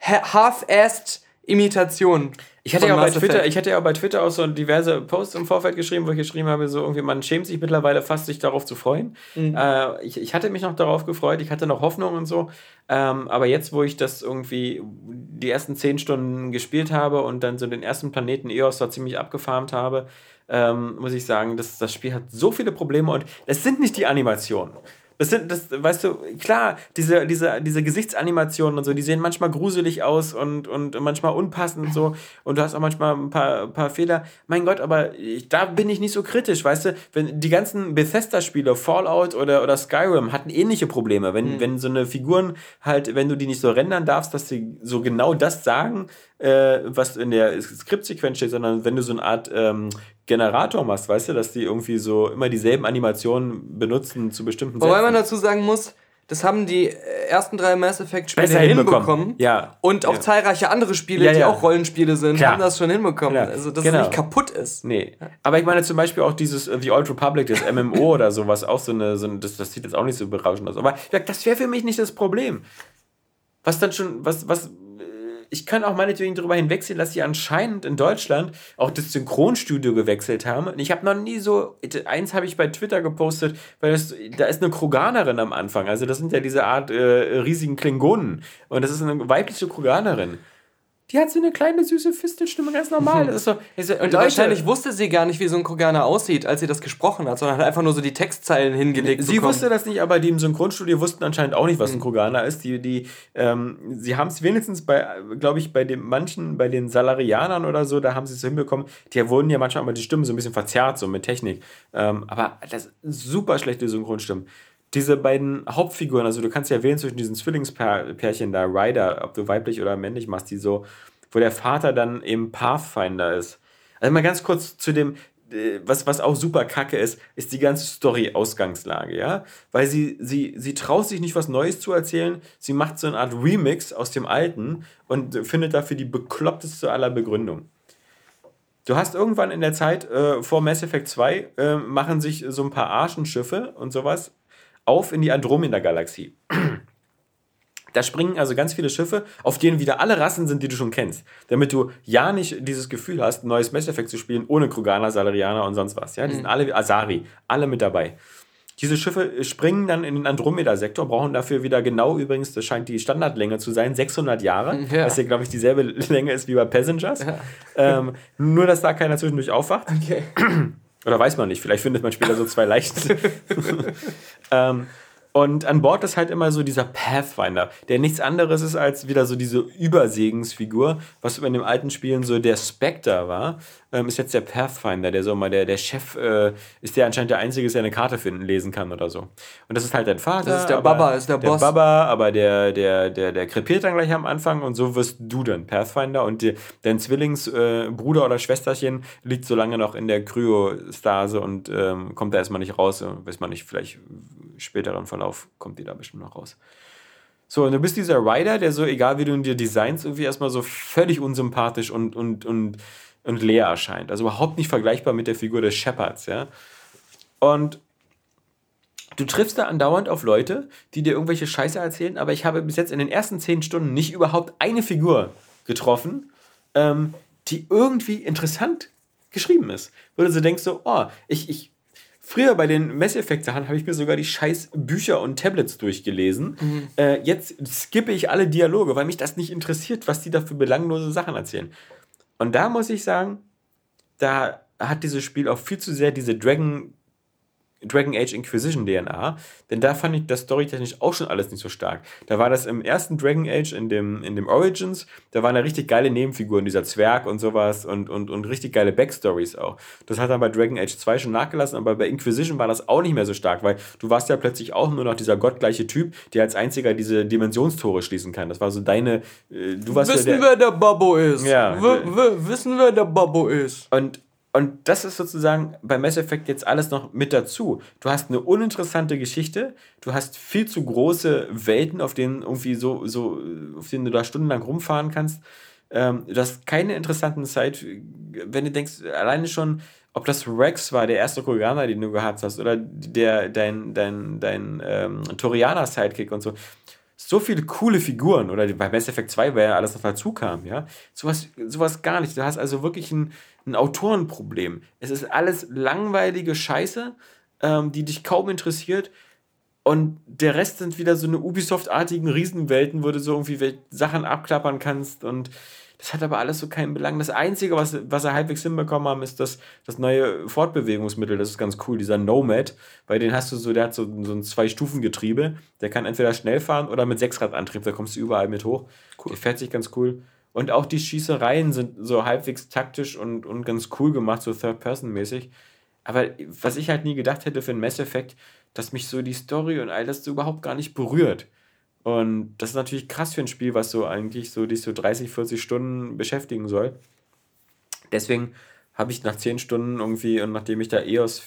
half-assed Imitation. Ich hatte, ja auch bei Twitter, ich hatte ja auch bei Twitter auch so diverse Posts im Vorfeld geschrieben, wo ich geschrieben habe, so irgendwie, man schämt sich mittlerweile fast, sich darauf zu freuen. Mhm. Äh, ich, ich hatte mich noch darauf gefreut, ich hatte noch Hoffnung und so. Ähm, aber jetzt, wo ich das irgendwie die ersten zehn Stunden gespielt habe und dann so den ersten Planeten EOS da ziemlich abgefarmt habe, ähm, muss ich sagen, das, das Spiel hat so viele Probleme und es sind nicht die Animationen. Das sind, das, weißt du, klar, diese, diese, diese Gesichtsanimationen und so, die sehen manchmal gruselig aus und, und manchmal unpassend und so. Und du hast auch manchmal ein paar, paar Fehler. Mein Gott, aber ich, da bin ich nicht so kritisch, weißt du? Wenn die ganzen Bethesda-Spiele, Fallout oder, oder Skyrim, hatten ähnliche Probleme. Wenn, mhm. wenn so eine Figuren halt, wenn du die nicht so rendern darfst, dass sie so genau das sagen, äh, was in der Skriptsequenz steht, sondern wenn du so eine Art ähm, Generator machst, weißt du, dass die irgendwie so immer dieselben Animationen benutzen zu bestimmten Wobei man dazu sagen muss, das haben die ersten drei Mass Effect Spiele Besser hinbekommen. hinbekommen. Ja. Und auch ja. zahlreiche andere Spiele, ja, ja. die auch Rollenspiele sind, Klar. haben das schon hinbekommen. Klar. Also, dass genau. es nicht kaputt ist. Nee. Aber ich meine zum Beispiel auch dieses uh, The Old Republic, das MMO <laughs> oder sowas, auch so eine, so eine das, das sieht jetzt auch nicht so berauschend aus. Aber das wäre für mich nicht das Problem. Was dann schon, was, was, ich kann auch meinetwegen darüber hinwegsehen, dass sie anscheinend in Deutschland auch das Synchronstudio gewechselt haben. Und ich habe noch nie so, eins habe ich bei Twitter gepostet, weil das, da ist eine Kroganerin am Anfang. Also das sind ja diese Art äh, riesigen Klingonen. Und das ist eine weibliche Kroganerin. Die hat so eine kleine süße Fistelstimme, ganz normal. Das ist so, ist und Leute, wahrscheinlich wusste sie gar nicht, wie so ein Kroganer aussieht, als sie das gesprochen hat, sondern hat einfach nur so die Textzeilen hingelegt. Sie bekommen. wusste das nicht, aber die im Synchronstudio wussten anscheinend auch nicht, was ein mhm. Kroganer ist. Die, die, ähm, sie haben es wenigstens bei, glaube ich, bei den manchen, bei den Salarianern oder so, da haben sie es so hinbekommen. Die wurden ja manchmal immer die Stimmen so ein bisschen verzerrt, so mit Technik. Ähm, aber das super schlechte Synchronstimmen diese beiden Hauptfiguren, also du kannst ja wählen zwischen diesen Zwillingspärchen da, Ryder, ob du weiblich oder männlich machst, die so, wo der Vater dann eben Pathfinder ist. Also mal ganz kurz zu dem, äh, was, was auch super kacke ist, ist die ganze Story-Ausgangslage, ja? Weil sie, sie, sie traut sich nicht was Neues zu erzählen, sie macht so eine Art Remix aus dem Alten und findet dafür die bekloppteste aller Begründungen. Du hast irgendwann in der Zeit äh, vor Mass Effect 2 äh, machen sich so ein paar Arschenschiffe und sowas auf in die Andromeda-Galaxie. Da springen also ganz viele Schiffe, auf denen wieder alle Rassen sind, die du schon kennst. Damit du ja nicht dieses Gefühl hast, ein neues Mass Effect zu spielen, ohne Kroganer, Salarianer und sonst was. Ja, die mhm. sind alle Asari, alle mit dabei. Diese Schiffe springen dann in den Andromeda-Sektor, brauchen dafür wieder genau übrigens, das scheint die Standardlänge zu sein, 600 Jahre. <laughs> Ja. Was ja, glaube ich, dieselbe <laughs> Länge ist wie bei Passengers. Ja. Ähm, nur, dass da keiner zwischendurch aufwacht. Okay. <clears throat> Oder weiß man nicht, vielleicht findet man später so zwei Leichen. <laughs> <laughs> <laughs> ähm, und an Bord ist halt immer so dieser Pathfinder, der nichts anderes ist als wieder so diese Übersegensfigur, was in den alten Spielen so der Spectre war, ähm, ist jetzt der Pathfinder, der so mal der, der Chef äh, ist, der anscheinend der Einzige ist, der eine Karte finden, lesen kann oder so. Und das ist halt dein Vater. Das ist der Baba, ist der, der Boss. Der Baba, aber der, der, der, der krepiert dann gleich am Anfang und so wirst du dann Pathfinder und die, dein Zwillingsbruder äh, oder Schwesterchen liegt so lange noch in der Kryostase und ähm, kommt da erstmal nicht raus, weiß man nicht, vielleicht späteren Verlauf kommt die da bestimmt noch raus. So, und du bist dieser Rider, der so, egal wie du ihn dir designst, irgendwie erstmal so völlig unsympathisch und, und, und, und leer erscheint. Also überhaupt nicht vergleichbar mit der Figur des Shepards, ja. Und du triffst da andauernd auf Leute, die dir irgendwelche Scheiße erzählen, aber ich habe bis jetzt in den ersten zehn Stunden nicht überhaupt eine Figur getroffen, ähm, die irgendwie interessant geschrieben ist. Wo du so denkst, so, oh, ich, ich Früher bei den Mass Effect Sachen habe ich mir sogar die scheiß Bücher und Tablets durchgelesen. Mhm. Äh, jetzt skippe ich alle Dialoge, weil mich das nicht interessiert, was die da für belanglose Sachen erzählen. Und da muss ich sagen, da hat dieses Spiel auch viel zu sehr diese Dragon Dragon Age Inquisition DNA, denn da fand ich das storytechnisch auch schon alles nicht so stark. Da war das im ersten Dragon Age, in dem, in dem Origins, da waren da richtig geile Nebenfiguren, dieser Zwerg und sowas und, und, und richtig geile Backstories auch. Das hat dann bei Dragon Age 2 schon nachgelassen, aber bei Inquisition war das auch nicht mehr so stark, weil du warst ja plötzlich auch nur noch dieser gottgleiche Typ, der als einziger diese Dimensionstore schließen kann. Das war so deine. Äh, du warst wissen, ja der, wer der Babbo ist. Ja. W wissen, wer der Babbo ist. Und, und das ist sozusagen bei Mass Effect jetzt alles noch mit dazu. Du hast eine uninteressante Geschichte, du hast viel zu große Welten, auf denen irgendwie so, so auf denen du da stundenlang rumfahren kannst. Ähm, du hast keine interessanten Zeit, wenn du denkst, alleine schon, ob das Rex war, der erste Koreaner, den du gehabt hast, oder der, dein, dein, dein ähm, Torianer-Sidekick und so so viele coole Figuren, oder bei Mass Effect 2, weil ja alles noch dazu kam, ja. Sowas, sowas gar nicht. Du hast also wirklich ein, ein Autorenproblem. Es ist alles langweilige Scheiße, ähm, die dich kaum interessiert. Und der Rest sind wieder so eine Ubisoft-artigen Riesenwelten, wo du so irgendwie Sachen abklappern kannst. Und das hat aber alles so keinen Belang. Das Einzige, was, was er halbwegs hinbekommen haben, ist das, das neue Fortbewegungsmittel. Das ist ganz cool, dieser Nomad. Bei den hast du so, der hat so, so ein Zwei-Stufen-Getriebe. Der kann entweder schnell fahren oder mit Sechsradantrieb. Da kommst du überall mit hoch. Cool. Der fährt sich ganz cool. Und auch die Schießereien sind so halbwegs taktisch und, und ganz cool gemacht, so Third-Person-mäßig. Aber was ich halt nie gedacht hätte für ein Mass Effect, dass mich so die Story und all das so überhaupt gar nicht berührt. Und das ist natürlich krass für ein Spiel, was so eigentlich so dich so 30, 40 Stunden beschäftigen soll. Deswegen habe ich nach 10 Stunden irgendwie und nachdem ich da EOS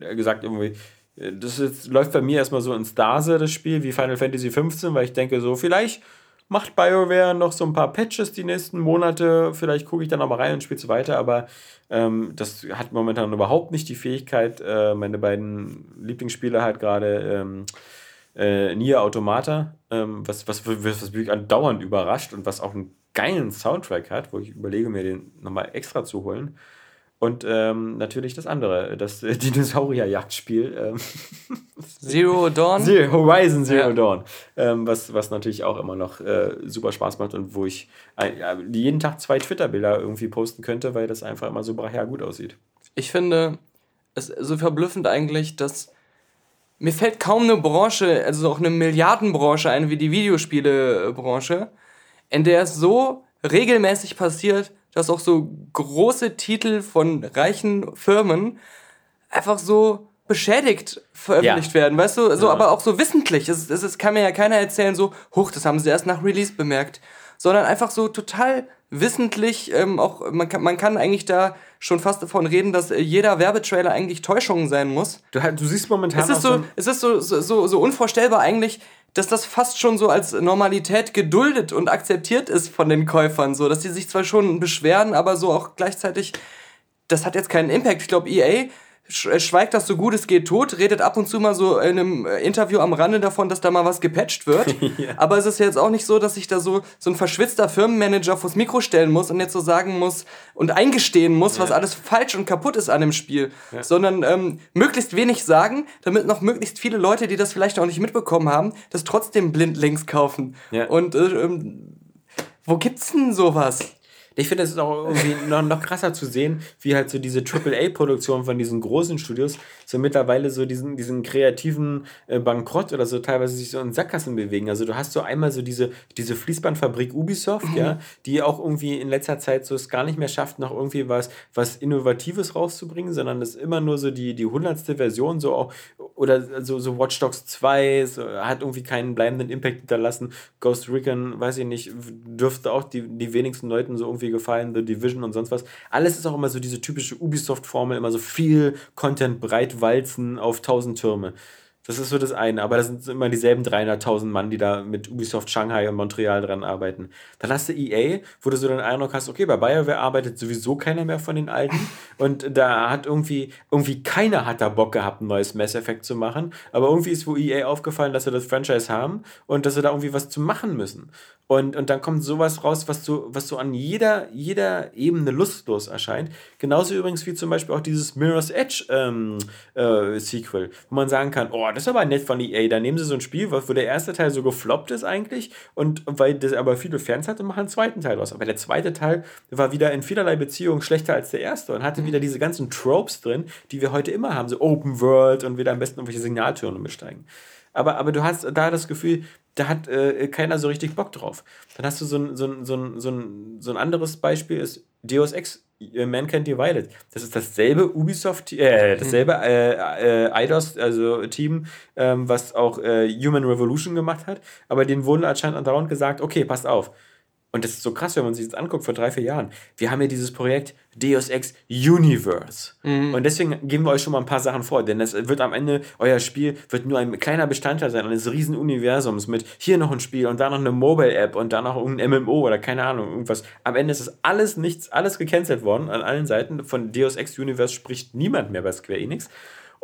gesagt irgendwie, äh, das jetzt, läuft bei mir erstmal so ins Stase, das Spiel, wie Final Fantasy 15, weil ich denke so, vielleicht macht BioWare noch so ein paar Patches die nächsten Monate, vielleicht gucke ich da nochmal rein und spiele es weiter, aber ähm, das hat momentan überhaupt nicht die Fähigkeit, äh, meine beiden Lieblingsspiele halt gerade ähm, äh, Nier Automata, ähm, was, was, was, was mich andauernd überrascht und was auch einen geilen Soundtrack hat, wo ich überlege, mir den nochmal extra zu holen. Und ähm, natürlich das andere, das äh, <laughs> Dinosaurier-Jagdspiel, ähm, Zero Dawn. Zero, Horizon Zero Ja. Dawn, ähm, was, was natürlich auch immer noch äh, super Spaß macht und wo ich ein, ja, jeden Tag zwei Twitter-Bilder irgendwie posten könnte, weil das einfach immer so brachial gut aussieht. Ich finde es so verblüffend eigentlich, dass mir fällt kaum eine Branche, also auch eine Milliardenbranche ein wie die Videospielebranche, in der es so regelmäßig passiert, dass auch so große Titel von reichen Firmen einfach so beschädigt veröffentlicht Ja. werden, weißt du, so Ja. aber auch so wissentlich. Es, es, es kann mir ja keiner erzählen, so, hoch, das haben sie erst nach Release bemerkt, sondern einfach so total wissentlich, ähm, auch man kann, man kann eigentlich da schon fast davon reden, dass äh, jeder Werbetrailer eigentlich Täuschung sein muss. Du, du siehst momentan Es ist auch so, es ist so, so, so, so unvorstellbar eigentlich, dass das fast schon so als Normalität geduldet und akzeptiert ist von den Käufern, so, dass die sich zwar schon beschweren, aber so auch gleichzeitig, das hat jetzt keinen Impact. Ich glaube, EA schweigt das so gut es geht tot, redet ab und zu mal so in einem äh, Interview am Rande davon, dass da mal was gepatcht wird. <laughs> Aber es ist jetzt auch nicht so, dass sich da so, so ein verschwitzter Firmenmanager vors Mikro stellen muss und jetzt so sagen muss und eingestehen muss, was alles falsch und kaputt ist an dem Spiel. Sondern ähm, möglichst wenig sagen, damit noch möglichst viele Leute, die das vielleicht auch nicht mitbekommen haben, das trotzdem blindlings kaufen. Ja. Und äh, ähm, wo gibt's denn sowas? Ich finde, es ist auch irgendwie <laughs> noch, noch krasser zu sehen, wie halt so diese AAA-Produktion von diesen großen Studios so mittlerweile so diesen, diesen kreativen äh, Bankrott oder so teilweise sich so in Sackgassen bewegen. Also du hast so einmal so diese, diese Fließbandfabrik Ubisoft, ja, die auch irgendwie in letzter Zeit so es gar nicht mehr schafft, noch irgendwie was, was Innovatives rauszubringen, sondern das ist immer nur so die, die hundertste Version, so auch, oder so, so Watch Dogs 2, so, hat irgendwie keinen bleibenden Impact hinterlassen. Ghost Recon, weiß ich nicht, dürfte auch die, die wenigsten Leuten so irgendwie gefallen, The Division und sonst was. Alles ist auch immer so diese typische Ubisoft-Formel, immer so viel Content breit walzen auf tausend Türme. Das ist so das eine, aber das sind immer dieselben 300.000 Mann, die da mit Ubisoft Shanghai und Montreal dran arbeiten. Dann hast du EA, wo du so den Eindruck hast, okay, bei BioWare arbeitet sowieso keiner mehr von den Alten <laughs> und da hat irgendwie, irgendwie keiner hat da Bock gehabt, ein neues Mass Effect zu machen, aber irgendwie ist wo EA aufgefallen, dass sie das Franchise haben und dass sie da irgendwie was zu machen müssen. Und, und dann kommt sowas raus, was so, was so an jeder, jeder Ebene lustlos erscheint. Genauso übrigens wie zum Beispiel auch dieses Mirror's Edge ähm, äh, Sequel, wo man sagen kann, oh, das ist aber nett von EA. Da nehmen sie so ein Spiel, wo der erste Teil so gefloppt ist eigentlich und weil das aber viele Fans hat und machen einen zweiten Teil draus. Aber der zweite Teil war wieder in vielerlei Beziehungen schlechter als der erste und hatte mhm. wieder diese ganzen Tropes drin, die wir heute immer haben, so Open World und wieder am besten irgendwelche Signaltürme besteigen. Aber, aber du hast da das Gefühl, da hat äh, keiner so richtig Bock drauf. Dann hast du so ein, so ein, so ein, so ein, so ein anderes Beispiel, ist Deus Ex äh, Mankind Divided. Das ist dasselbe Ubisoft, äh, dasselbe äh, äh, IDOS, also Team, ähm, was auch äh, Human Revolution gemacht hat. Aber denen wurden anscheinend andauernd gesagt, okay, passt auf, und das ist so krass, wenn man sich das anguckt, vor drei, vier Jahren. Wir haben ja dieses Projekt Deus Ex Universe. Mhm. Und deswegen geben wir euch schon mal ein paar Sachen vor, denn das wird am Ende, euer Spiel wird nur ein kleiner Bestandteil sein eines riesen Universums mit hier noch ein Spiel und da noch eine Mobile-App und da noch ein MMO oder keine Ahnung, irgendwas. Am Ende ist das alles nichts, alles gecancelt worden an allen Seiten. Von Deus Ex Universe spricht niemand mehr bei Square Enix.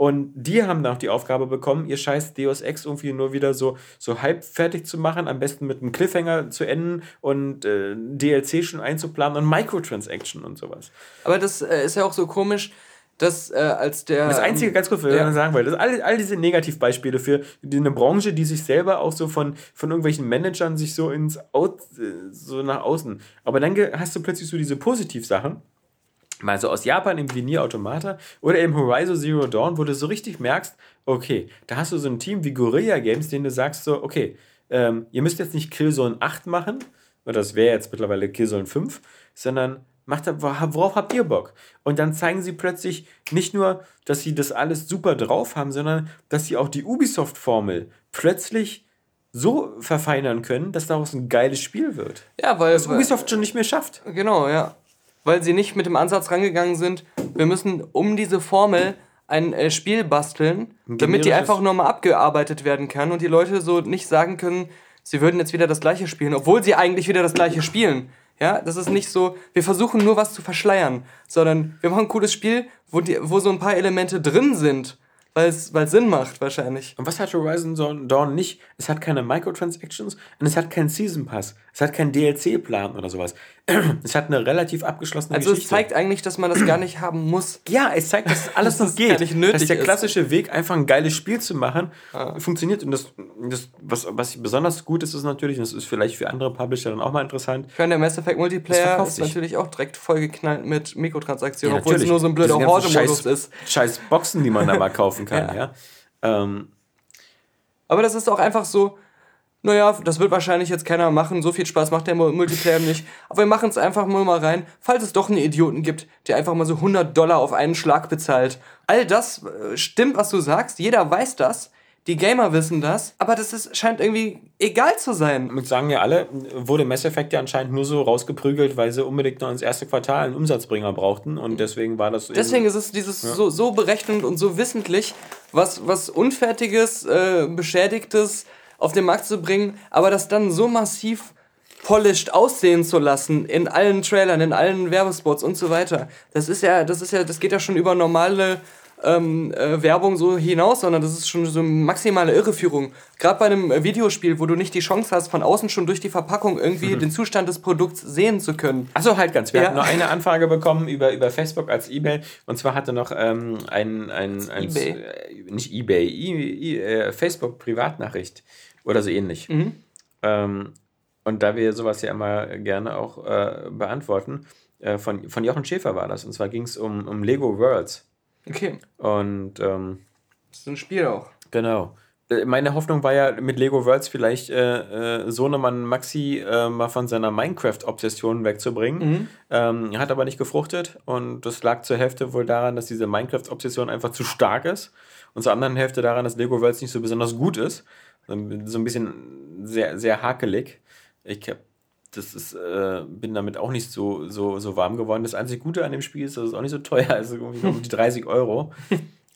Und die haben dann auch die Aufgabe bekommen, ihr scheiß Deus Ex irgendwie nur wieder so, so halb fertig zu machen, am besten mit einem Cliffhanger zu enden und äh, DLC schon einzuplanen und Microtransaction und sowas. Aber das äh, ist ja auch so komisch, dass äh, als der. Das Einzige, ganz kurz, was ja. ich sagen wollte, das all, all diese Negativbeispiele für eine Branche, die sich selber auch so von, von irgendwelchen Managern sich so ins Out, äh, so nach außen. Aber dann hast du plötzlich so diese Positivsachen mal so aus Japan im Nier Automata oder eben Horizon Zero Dawn, wo du so richtig merkst, okay, da hast du so ein Team wie Guerilla Games, denen du sagst so, okay, ähm, ihr müsst jetzt nicht Killzone 8 machen, oder das wäre jetzt mittlerweile Killzone 5, sondern macht, worauf habt ihr Bock? Und dann zeigen sie plötzlich nicht nur, dass sie das alles super drauf haben, sondern dass sie auch die Ubisoft-Formel plötzlich so verfeinern können, dass daraus ein geiles Spiel wird. Ja, weil. Was Ubisoft schon nicht mehr schafft. Genau, ja weil sie nicht mit dem Ansatz rangegangen sind, wir müssen um diese Formel ein äh, Spiel basteln, damit die einfach nochmal abgearbeitet werden kann und die Leute so nicht sagen können, sie würden jetzt wieder das gleiche spielen, obwohl sie eigentlich wieder das gleiche spielen. Ja, das ist nicht so, wir versuchen nur was zu verschleiern, sondern wir machen ein cooles Spiel, wo, die, wo so ein paar Elemente drin sind, weil es Sinn macht wahrscheinlich. Und was hat Horizon Dawn nicht? Es hat keine Microtransactions und es hat keinen Season Pass. Es hat keinen DLC-Plan oder sowas. Es hat eine relativ abgeschlossene also Geschichte. Also es zeigt eigentlich, dass man das gar nicht haben muss. Ja, es zeigt, dass <laughs> alles noch geht. Nicht nötig dass der klassische ist. Weg, einfach ein geiles Spiel zu machen, ah. funktioniert. Und das, das was, was besonders gut ist, ist natürlich, und das ist vielleicht für andere Publisher dann auch mal interessant. Ich meine, der Mass Effect Multiplayer ist natürlich auch direkt vollgeknallt mit Mikrotransaktionen, ja, obwohl es nur so ein blöder Horde-Modus ist. Scheiß Boxen, die man da mal <laughs> kaufen kann, ja. ja. Ähm. Aber das ist auch einfach so, naja, das wird wahrscheinlich jetzt keiner machen, so viel Spaß macht der Multiplayer nicht, aber wir machen es einfach nur mal rein, falls es doch einen Idioten gibt, der einfach mal so 100 Dollar auf einen Schlag bezahlt. All das äh, stimmt, was du sagst, jeder weiß das, die Gamer wissen das, aber das ist, scheint irgendwie egal zu sein. Mit sagen ja alle, wurde Mass Effect ja anscheinend nur so rausgeprügelt, weil sie unbedingt noch ins erste Quartal einen Umsatzbringer brauchten und deswegen war das. Deswegen ist es dieses ja. so, so berechnend und so wissentlich, was, was Unfertiges, äh, Beschädigtes, auf den Markt zu bringen, aber das dann so massiv polished aussehen zu lassen in allen Trailern, in allen Werbespots und so weiter. Das ist ja, das ist ja, das geht ja schon über normale ähm, äh, Werbung so hinaus, sondern das ist schon so maximale Irreführung. Gerade bei einem Videospiel, wo du nicht die Chance hast, von außen schon durch die Verpackung irgendwie mhm. den Zustand des Produkts sehen zu können. Achso, halt ganz. Wir ja. hatten noch eine Anfrage bekommen über, über Facebook als E-Mail. Und zwar hatte noch ähm, ein, ein, ein, eBay. Äh, nicht Ebay, I, äh, Facebook Privatnachricht oder so ähnlich. Mhm. Ähm, und da wir sowas ja immer gerne auch äh, beantworten, äh, von, von Jochen Schäfer war das. Und zwar ging es um, um Lego Worlds. Okay. Und ähm, das ist ein Spiel auch. Genau. Äh, meine Hoffnung war ja mit Lego Worlds vielleicht äh, äh, Sohnemann Maxi äh, mal von seiner Minecraft-Obsession wegzubringen. Mhm. Ähm, hat aber nicht gefruchtet und das lag zur Hälfte wohl daran, dass diese Minecraft-Obsession einfach zu stark ist und zur anderen Hälfte daran, dass Lego Worlds nicht so besonders gut ist so ein bisschen sehr, sehr hakelig. Ich hab, das ist, äh, bin damit auch nicht so, so, so warm geworden. Das einzige Gute an dem Spiel ist, dass es auch nicht so teuer ist, irgendwie um die <laughs> 30 Euro.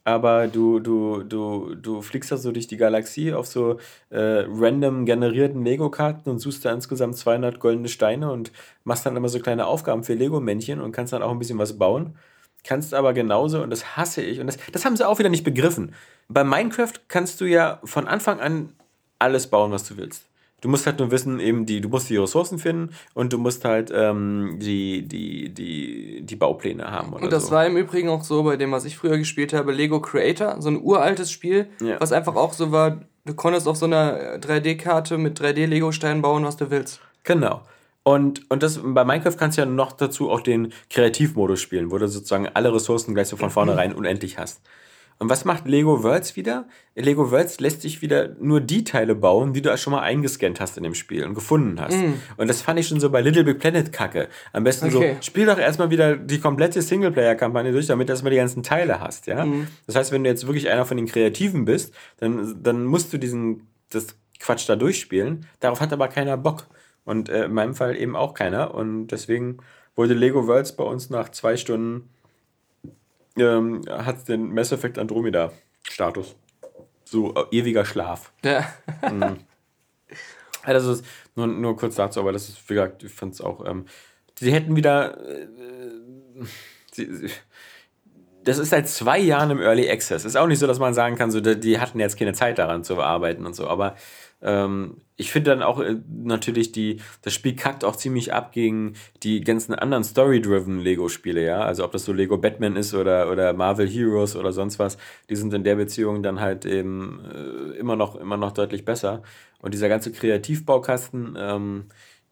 Aber du, du, du, du fliegst da so durch die Galaxie auf so äh, random generierten Lego-Karten und suchst da insgesamt 200 goldene Steine und machst dann immer so kleine Aufgaben für Lego-Männchen und kannst dann auch ein bisschen was bauen. Kannst aber genauso, und das hasse ich, und das, das haben sie auch wieder nicht begriffen. Bei Minecraft kannst du ja von Anfang an alles bauen, was du willst. Du musst halt nur wissen, eben die, du musst die Ressourcen finden und du musst halt ähm, die, die, die, die Baupläne haben. Und das so. war im Übrigen auch so bei dem, was ich früher gespielt habe, Lego Creator, so ein uraltes Spiel, Ja. was einfach auch so war, du konntest auf so einer 3D-Karte mit 3D-Lego-Steinen bauen, was du willst. Genau. Und, und das, bei Minecraft kannst du ja noch dazu auch den Kreativmodus spielen, wo du sozusagen alle Ressourcen gleich so von vornherein unendlich hast. Und was macht Lego Worlds wieder? Lego Worlds lässt sich wieder nur die Teile bauen, die du schon mal eingescannt hast in dem Spiel und gefunden hast. Und das fand ich schon so bei Little Big Planet kacke. Am besten Okay. so, spiel doch erstmal wieder die komplette Singleplayer-Kampagne durch, damit du erstmal die ganzen Teile hast, ja? Das heißt, wenn du jetzt wirklich einer von den Kreativen bist, dann, dann musst du diesen, das Quatsch da durchspielen. Darauf hat aber keiner Bock. Und äh, in meinem Fall eben auch keiner. Und deswegen wurde Lego Worlds bei uns nach zwei Stunden ähm, hat den Mass Effect Andromeda Status. So äh, ewiger Schlaf. Ja. <laughs> Ja, das ist nur, nur kurz dazu, aber das ist, wie gesagt, ich fand es auch. Ähm, sie hätten wieder. Äh, sie, sie, das ist seit zwei Jahren im Early Access. Ist auch nicht so, dass man sagen kann, so, die, die hatten jetzt keine Zeit daran zu arbeiten und so, aber ähm, ich finde dann auch äh, natürlich, die, das Spiel kackt auch ziemlich ab gegen die ganzen anderen Story-driven Lego-Spiele, ja. Also ob das so Lego Batman ist oder, oder Marvel Heroes oder sonst was, die sind in der Beziehung dann halt eben äh, immer, noch, immer noch deutlich besser. Und dieser ganze Kreativbaukasten, ähm,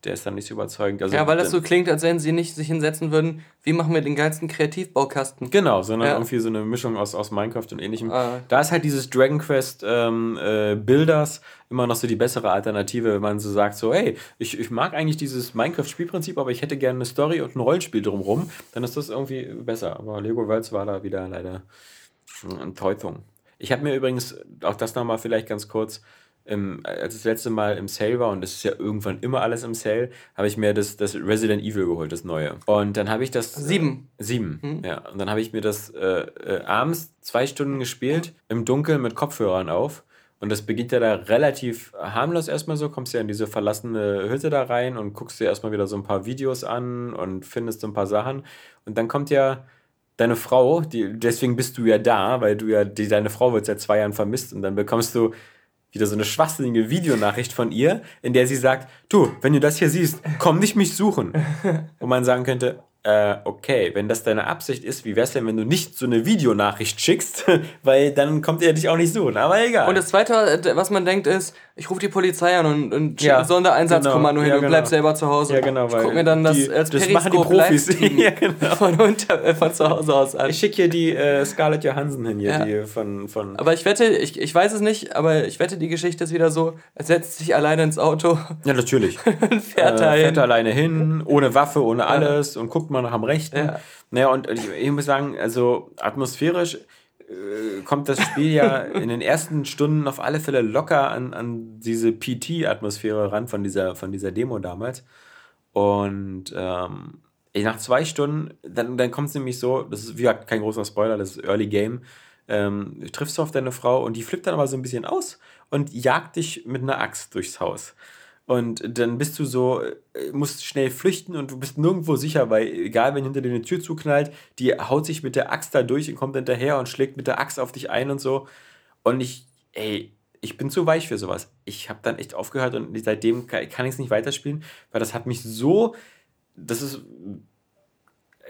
der ist dann nicht so überzeugend. Also, ja, weil das so klingt, als wenn sie nicht sich hinsetzen würden, wie machen wir den geilsten Kreativbaukasten? Genau, sondern Ja. irgendwie so eine Mischung aus, aus Minecraft und ähnlichem. Ah. Da ist halt dieses Dragon Quest ähm, äh, Builders immer noch so die bessere Alternative, wenn man so sagt, so, hey, ich, ich mag eigentlich dieses Minecraft-Spielprinzip, aber ich hätte gerne eine Story und ein Rollenspiel drumherum, dann ist das irgendwie besser. Aber Lego Worlds war da wieder leider eine Enttäuschung. Ich habe mir übrigens, auch das nochmal vielleicht ganz kurz, im, als das letzte Mal im Sale war, und das ist ja irgendwann immer alles im Sale, habe ich mir das, das Resident Evil geholt, das neue. Und dann habe ich das. Sieben. Äh, sieben, ja. Und dann habe ich mir das äh, äh, abends zwei Stunden gespielt, im Dunkeln mit Kopfhörern auf. Und das beginnt ja da relativ harmlos erstmal so, kommst ja in diese verlassene Hütte da rein und guckst dir erstmal wieder so ein paar Videos an und findest so ein paar Sachen. Und dann kommt ja deine Frau, die, deswegen bist du ja da, weil du ja, die, deine Frau wird seit zwei Jahren vermisst und dann bekommst du wieder so eine schwachsinnige Videonachricht von ihr, in der sie sagt, du, wenn du das hier siehst, komm nicht mich suchen. <laughs> Wo man sagen könnte, äh, okay, wenn das deine Absicht ist, wie wär's denn, wenn du nicht so eine Videonachricht schickst, <laughs> weil dann kommt er dich auch nicht suchen, aber egal. Und das Zweite, was man denkt, ist, ich rufe die Polizei an und, und schicke Ja, ein Sondereinsatzkommando genau, hin ja, und genau. bleib selber zu Hause. Ja, genau, Ich weil guck mir dann das die- als das machen die Profis. <laughs> Ja, genau. von, unter, äh, von zu Hause aus an. ich schicke hier die äh, Scarlett Johansson hin, hier, Ja. die von, von Aber ich wette, ich, ich weiß es nicht, aber ich wette, die Geschichte ist wieder so, er setzt sich alleine ins Auto ja, natürlich. <laughs> und fährt äh, dahin. fährt alleine hin, ohne Waffe, ohne alles und guckt mal nach am Rechten. Ja. Naja, und ich, ich muss sagen, also atmosphärisch kommt das Spiel ja in den ersten Stunden auf alle Fälle locker an, an diese PT-Atmosphäre ran von dieser, von dieser Demo damals. Und ähm, nach zwei Stunden, dann, dann kommt es nämlich so, das ist wie kein großer Spoiler, das ist Early Game, ähm, triffst du auf deine Frau und die flippt dann aber so ein bisschen aus und jagt dich mit einer Axt durchs Haus. Und dann bist du so, äh, musst schnell flüchten und du bist nirgendwo sicher, weil egal, wenn hinter dir eine Tür zuknallt, die haut sich mit der Axt da durch und kommt hinterher und schlägt mit der Axt auf dich ein und so. Und ich, ey, ich bin zu weich für sowas. Ich habe dann echt aufgehört und seitdem kann, ich es nicht weiterspielen, weil das hat mich so, das ist,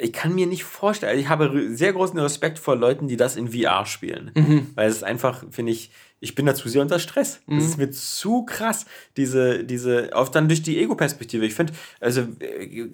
ich kann mir nicht vorstellen, also ich habe sehr großen Respekt vor Leuten, die das in VR spielen. Weil es ist einfach, finde ich, ich bin dazu sehr unter Stress. Das ist mir zu krass, diese, diese, auch dann durch die Ego-Perspektive. Ich finde, also, äh,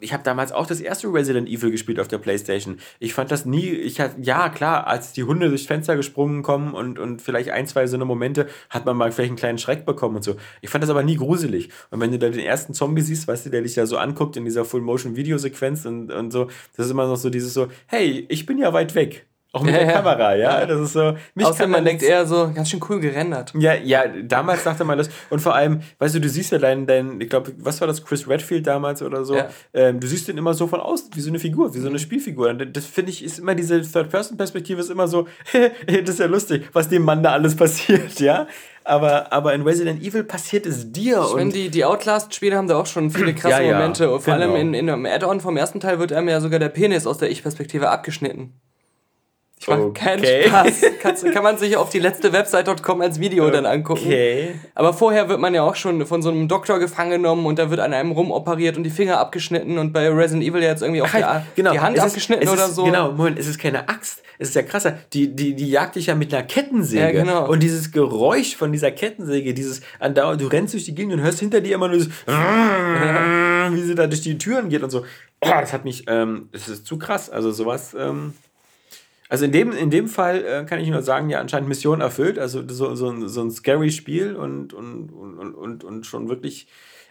ich habe damals auch das erste Resident Evil gespielt auf der Playstation. Ich fand das nie, ich hatte, ja, klar, als die Hunde durchs Fenster gesprungen kommen und, und vielleicht ein, zwei so eine Momente, hat man mal vielleicht einen kleinen Schreck bekommen und so. Ich fand das aber nie gruselig. Und wenn du da den ersten Zombie siehst, weißt du, der dich ja so anguckt in dieser Full-Motion-Videosequenz und, und so, das ist immer noch so dieses so, hey, ich bin ja weit weg. Auch mit Ja, der ja. Kamera, ja. Das ist so. Mich kann man denkt eher so, ganz schön cool gerendert. ja, ja, damals dachte man das. Und vor allem, weißt du, du siehst ja dein, dein ich glaube, was war das, Chris Redfield damals oder so? Ja. Ähm, du siehst den immer so von außen, wie so eine Figur, wie so eine Spielfigur. Und das finde ich, ist immer diese Third-Person-Perspektive, ist immer so, <laughs> das ist ja lustig, was dem Mann da alles <laughs> passiert, ja. Aber, aber in Resident Evil passiert es dir. Ich finde, die, die Outlast-Spiele haben da auch schon viele <clears throat> krasse Momente. Vor genau. allem in, in einem Add-on vom ersten Teil wird einem ja sogar der Penis aus der Ich-Perspektive abgeschnitten. Ich mache keinen Spaß. Kannst, kann man sich auf die letzte Website.com als Video dann angucken. Okay. Aber vorher wird man ja auch schon von so einem Doktor gefangen genommen und da wird an einem rumoperiert und die Finger abgeschnitten und bei Resident Evil jetzt irgendwie auch die, genau. die Hand es abgeschnitten ist, oder so. Genau, Moment, es ist keine Axt. Es ist ja krasser. Die, die, die jagt dich ja mit einer Kettensäge. Ja, genau. Und dieses Geräusch von dieser Kettensäge, dieses andauernd, du rennst durch die Gegend und hörst hinter dir immer nur das, wie sie da durch die Türen geht und so. Oh, das hat mich, ähm, das ist zu krass. Also sowas, ähm, also in dem, in dem Fall äh, kann ich nur sagen, ja, anscheinend Mission erfüllt. Also so, so, ein, so ein scary Spiel und, und, und, und, und schon wirklich.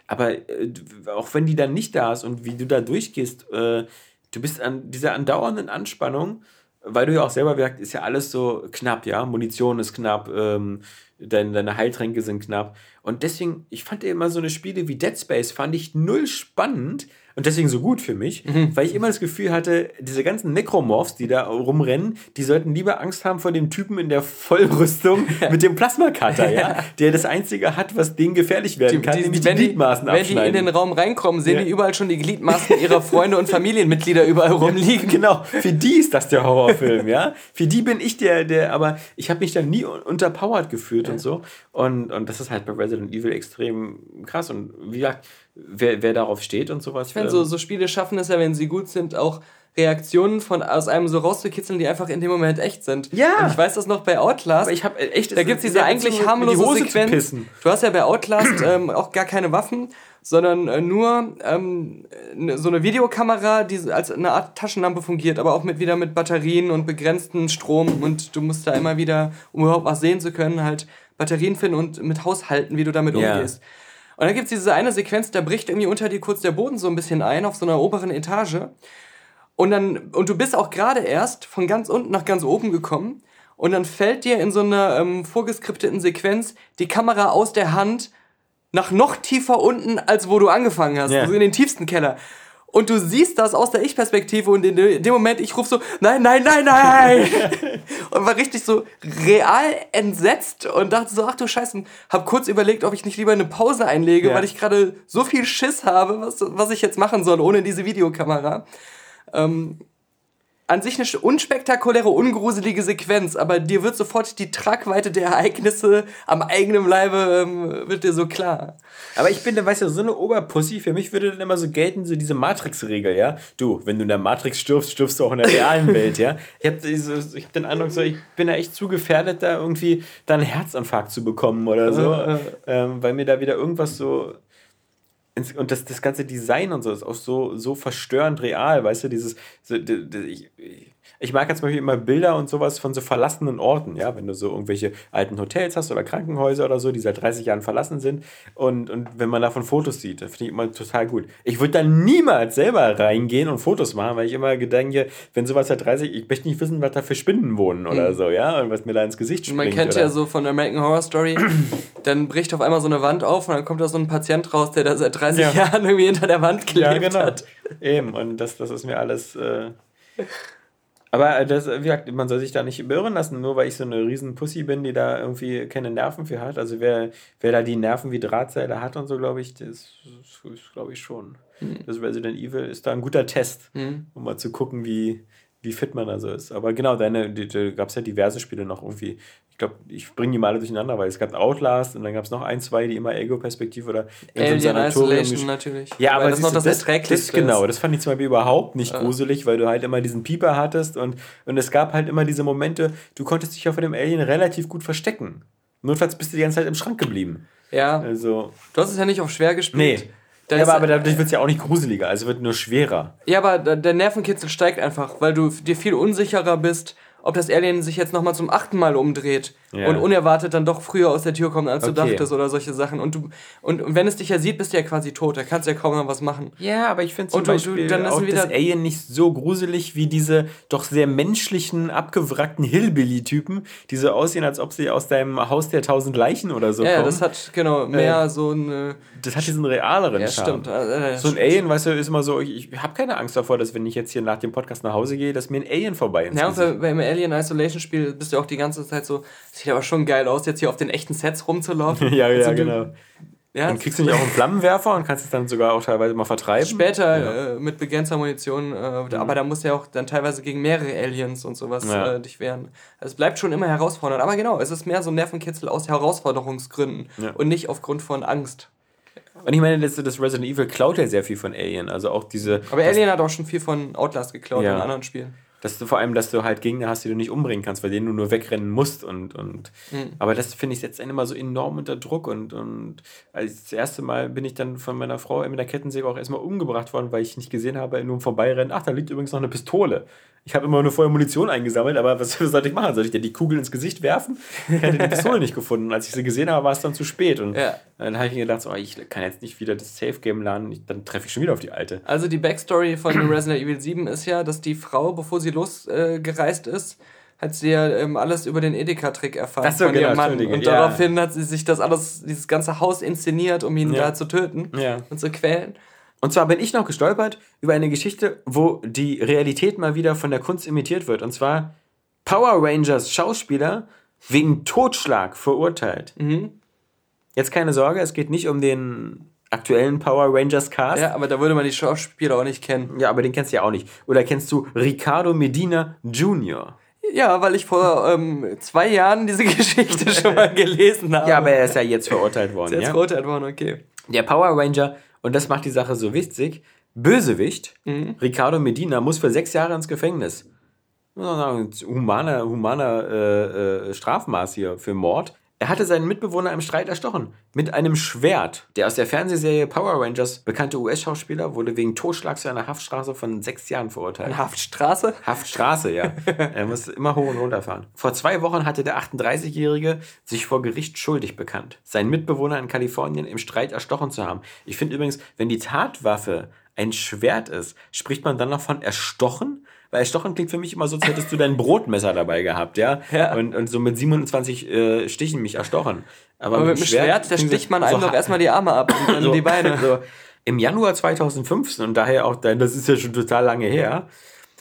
Aber äh, auch wenn die dann nicht da ist und wie du da durchgehst, äh, du bist an dieser andauernden Anspannung, weil du ja auch selber merkst, ist ja alles so knapp, ja. Munition ist knapp, ähm, deine, deine Heiltränke sind knapp. Und deswegen, ich fand immer so eine Spiele wie Dead Space, fand ich null spannend und deswegen so gut für mich, Mhm. weil ich immer das Gefühl hatte, diese ganzen Necromorphs, die da rumrennen, die sollten lieber Angst haben vor dem Typen in der Vollrüstung <laughs> mit dem Plasmakater, ja, der das Einzige hat, was denen gefährlich werden kann, nämlich die, wenn die, Gliedmaßen wenn die in den Raum reinkommen, sehen Ja. die überall schon die Gliedmaßen ihrer <laughs> Freunde und Familienmitglieder überall rumliegen. Genau, für die ist das der Horrorfilm, ja. Für die bin ich der, der, aber ich habe mich da nie un- unterpowered gefühlt und so. Und, und das ist halt bei Resident Evil extrem krass. Und wie gesagt, wer, wer darauf steht und sowas. Ich finde, so, so Spiele schaffen es ja, wenn sie gut sind, auch Reaktionen von aus einem so rauszukitzeln, die einfach in dem Moment echt sind. Ja. Und ich weiß das noch bei Outlast. aber ich habe echt. da gibt es diese eigentlich harmlose Sequenz. Du hast ja bei Outlast <clears throat> ähm, auch gar keine Waffen, sondern äh, nur ähm, so eine Videokamera, die als eine Art Taschenlampe fungiert, aber auch mit wieder mit Batterien und begrenzten Strom und du musst da immer wieder, um überhaupt was sehen zu können, halt Batterien finden und mit haushalten, wie du damit Ja. umgehst. Und dann gibt es diese eine Sequenz, da bricht irgendwie unter dir kurz der Boden so ein bisschen ein auf so einer oberen Etage. Und dann, und du bist auch gerade erst von ganz unten nach ganz oben gekommen. Und dann fällt dir in so einer ähm, vorgeskripteten Sequenz die Kamera aus der Hand nach noch tiefer unten, als wo du angefangen hast. Ja. Also in den tiefsten Keller. Und du siehst das aus der Ich-Perspektive und in de- dem Moment, ich rufe so, nein, nein, nein, nein! <laughs> und war richtig so real entsetzt und dachte so, ach du Scheiße, hab kurz überlegt, ob ich nicht lieber eine Pause einlege, Ja. weil ich gerade so viel Schiss habe, was, was ich jetzt machen soll ohne diese Videokamera. Ähm, an sich eine unspektakuläre, ungruselige Sequenz, aber dir wird sofort die Tragweite der Ereignisse am eigenen Leibe ähm, wird dir so klar. Aber ich bin, dann weißt du, so eine Oberpussy, für mich würde dann immer so gelten, so diese Matrix-Regel, ja. Du, wenn du in der Matrix stirbst, stirbst du auch in der realen <laughs> Welt, ja. Ich habe hab den Eindruck, so, ich bin da echt zu gefährdet, da irgendwie dann einen Herzinfarkt zu bekommen oder so, Äh, äh. ähm, weil mir da wieder irgendwas so. Und das, das ganze Design und so ist auch so, so verstörend real, weißt du, dieses. So, d- ich, ich mag jetzt zum Beispiel immer Bilder und sowas von so verlassenen Orten, ja, wenn du so irgendwelche alten Hotels hast oder Krankenhäuser oder so, die seit 30 Jahren verlassen sind und, und wenn man davon Fotos sieht, das finde ich immer total gut. Ich würde da niemals selber reingehen und Fotos machen, weil ich immer gedenke, wenn sowas seit 30, ich möchte nicht wissen, was da für Spinnen wohnen oder so, ja, und was mir da ins Gesicht springt. Man kennt oder? ja so von American Horror Story, <clears throat> dann bricht auf einmal so eine Wand auf und dann kommt da so ein Patient raus, der da seit 30 Ja. Jahren irgendwie hinter der Wand gelebt Ja, genau. hat. Eben, und das, das ist mir alles. Äh aber das, wie gesagt, man soll sich da nicht beirren lassen, nur weil ich so eine riesen Pussy bin, die da irgendwie keine Nerven für hat. Also wer, wer da die Nerven wie Drahtseile hat und so, glaube ich, das ist glaube ich schon. Das Resident Evil ist da ein guter Test, Mhm. um mal zu gucken, wie, wie fit man da so ist. Aber genau, deine, da gab es ja diverse Spiele noch irgendwie. Ich glaube, ich bringe die mal alle durcheinander, weil es gab Outlast und dann gab es noch ein, zwei, die immer Ego-Perspektive oder in so einem Alien Sanatorium Isolation natürlich. ja, aber das noch das, das, Erträglichste das genau, ist. das fand ich zum Beispiel überhaupt nicht gruselig, weil du halt immer diesen Pieper hattest und, und es gab halt immer diese Momente, du konntest dich ja vor dem Alien relativ gut verstecken. Notfalls bist du die ganze Zeit im Schrank geblieben. Ja, Also, du hast es ja nicht auf schwer gespielt. nee. Da Ja, aber, aber dadurch wird es ja auch nicht gruseliger, also wird nur schwerer. Ja, aber der Nervenkitzel steigt einfach, weil du dir viel unsicherer bist, ob das Alien sich jetzt nochmal zum achten Mal umdreht Ja. und unerwartet dann doch früher aus der Tür kommt, als du Okay. dachtest oder solche Sachen. Und, du, und, und wenn es dich ja sieht, bist du ja quasi tot. Da kannst du ja kaum noch was machen. Ja, aber ich finde zum Und du- du- Beispiel dann ist auch wieder- das Alien nicht so gruselig wie diese doch sehr menschlichen, abgewrackten Hillbilly-Typen, die so aussehen, als ob sie aus deinem Haus der tausend Leichen oder so Ja, ja, kommen. das hat genau mehr so ein. das hat diesen realeren Ja, Charme. stimmt. Äh, äh, So ein Alien, weißt du, ist immer so, ich, ich habe keine Angst davor, dass wenn ich jetzt hier nach dem Podcast nach Hause gehe, dass mir ein Alien vorbei ins Ja, und beim Alien Isolation Spiel bist du auch die ganze Zeit so, sieht aber schon geil aus, jetzt hier auf den echten Sets rumzulaufen. <laughs> Ja, ja, Also genau. Ja, Dann kriegst du nicht auch einen Flammenwerfer und kannst es dann sogar auch teilweise mal vertreiben. Später äh, mit begrenzter Munition, äh, aber da musst du ja auch dann teilweise gegen mehrere Aliens und sowas Ja. äh, dich wehren. Also es bleibt schon immer herausfordernd. Aber genau, es ist mehr so ein Nervenkitzel aus Herausforderungsgründen Ja. und nicht aufgrund von Angst. Und ich meine, das, das Resident Evil klaut ja sehr viel von Alien. Also auch diese. Aber Alien hat auch schon viel von Outlast geklaut Ja. in anderen Spielen. Dass du vor allem, dass du halt Gegner hast, die du nicht umbringen kannst, weil denen du nur wegrennen musst. Und, und Mhm. aber das finde ich setzt einen immer so enorm unter Druck. Und, und als das erste Mal bin ich dann von meiner Frau mit der Kettensäge auch erstmal umgebracht worden, weil ich nicht gesehen habe, nur im Vorbeirennen, ach, da liegt übrigens noch eine Pistole. Ich habe immer nur vorher Munition eingesammelt, aber <laughs> was sollte ich machen? Soll ich dir die Kugel ins Gesicht werfen? Ich hatte die Pistole nicht gefunden. Und als ich sie gesehen habe, war es dann zu spät. Und Ja. dann habe ich mir gedacht, so, ich kann jetzt nicht wieder das Safe-Game laden, ich, dann treffe ich schon wieder auf die alte. Also die Backstory von <clears throat> Resident Evil 7 ist ja, dass die Frau, bevor sie losgereist äh, ist, hat sie ja ähm, alles über den Edeka-Trick erfahren so, von genau, ihrem Mann. Und ja. daraufhin hat sie sich das alles, dieses ganze Haus inszeniert, um ihn Ja. da zu töten Ja. und zu quälen. Und zwar bin ich noch gestolpert über eine Geschichte, wo die Realität mal wieder von der Kunst imitiert wird. Und zwar Power Rangers Schauspieler wegen Totschlag verurteilt. Mhm. Jetzt keine Sorge, es geht nicht um den aktuellen Power Rangers Cast. Ja, aber da würde man die Schauspieler auch nicht kennen. Ja, aber den kennst du ja auch nicht. Oder kennst du Ricardo Medina Jr.? Ja, weil ich vor ähm, zwei Jahren diese <laughs> Geschichte schon mal gelesen habe. Ja, aber er ist ja jetzt verurteilt worden. ist jetzt ja? verurteilt worden, okay. Der Power Ranger, und das macht die Sache so witzig, Bösewicht, Ricardo Medina, muss für sechs Jahre ins Gefängnis. Humaner, humaner äh, äh, Strafmaß hier für Mord. Er hatte seinen Mitbewohner im Streit erstochen. Mit einem Schwert. Der aus der Fernsehserie Power Rangers bekannte US-Schauspieler wurde wegen Totschlags zu einer Haftstraße von sechs Jahren verurteilt. Haftstraße? Haftstraße, ja. <laughs> er muss immer hoch und runter fahren. Vor zwei Wochen hatte der 38-Jährige sich vor Gericht schuldig bekannt, seinen Mitbewohner in Kalifornien im Streit erstochen zu haben. Ich finde übrigens, wenn die Tatwaffe ein Schwert ist, spricht man dann noch von erstochen? Weil erstochen klingt für mich immer so, als hättest du dein Brotmesser dabei gehabt, ja? Ja. Und, und so mit 27 äh, Stichen mich erstochen. Aber mit dem Schwert, da klingt sticht man so einem doch erstmal die Arme ab und dann <laughs> die Beine. <laughs> so, Im Januar 2015, und daher auch, dein- das ist ja schon total lange her,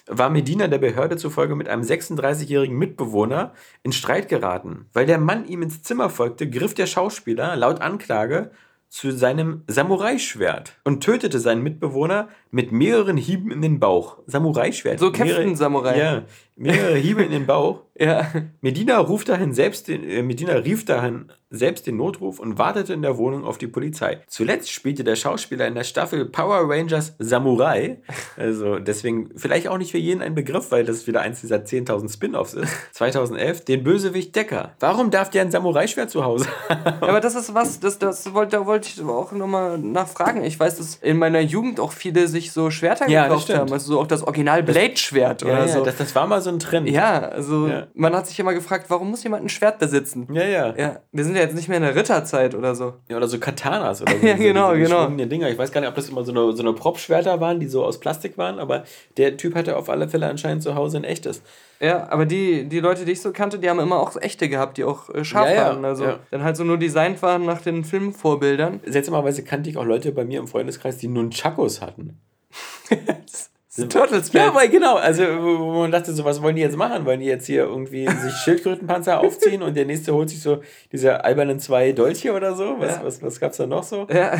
war Medina der Behörde zufolge mit einem 36-jährigen Mitbewohner in Streit geraten. Weil der Mann ihm ins Zimmer folgte, griff der Schauspieler laut Anklage zu seinem Samurai-Schwert und tötete seinen Mitbewohner mit mehreren Hieben in den Bauch. Samurai-Schwert. So kämpft ein Samurai. Ja, mehrere Hiebe in den Bauch. <laughs> Ja. Medina, ruft dahin selbst den, äh, Medina rief dahin selbst den Notruf und wartete in der Wohnung auf die Polizei. Zuletzt spielte der Schauspieler in der Staffel Power Rangers Samurai, also deswegen vielleicht auch nicht für jeden ein Begriff, weil das wieder eins dieser 10.000 Spin-Offs ist, <laughs> 2011, den Bösewicht Decker. Warum darf der ein Samurai-Schwert zu Hause haben? Ja, aber das ist was, das, das wollte, da wollte ich auch nochmal nachfragen. Ich weiß, dass in meiner Jugend auch viele sich so Schwerter Ja, gekauft haben. Also so auch das Original Blade-Schwert oder so. das, das war mal so ein Trend. ja, also Ja. man hat sich immer gefragt, warum muss jemand ein Schwert besitzen? ja. ja. Ja, wir sind ja jetzt nicht mehr in der Ritterzeit oder so. Ja, oder so Katanas oder <laughs> so. Ja, genau, genau. geschwungene Dinger. Ich weiß gar nicht, ob das immer so eine, so eine Prop-Schwerter waren, die so aus Plastik waren, aber der Typ hatte auf alle Fälle anscheinend zu Hause ein echtes. Ja, aber die, die Leute, die ich so kannte, die haben immer auch echte gehabt, die auch äh, scharf Ja, waren. Also dann halt so nur designt waren nach den Filmvorbildern. Seltsamerweise kannte ich auch Leute bei mir im Freundeskreis, die Nunchakos hatten. <laughs> <laughs> Turtles Ja, weil genau, also wo man dachte, so was wollen die jetzt machen? Wollen die jetzt hier irgendwie sich Schildkrötenpanzer <laughs> aufziehen und der nächste holt sich so diese albernen zwei Dolche oder so? Was, Ja. was, was gab's da noch so? Ja,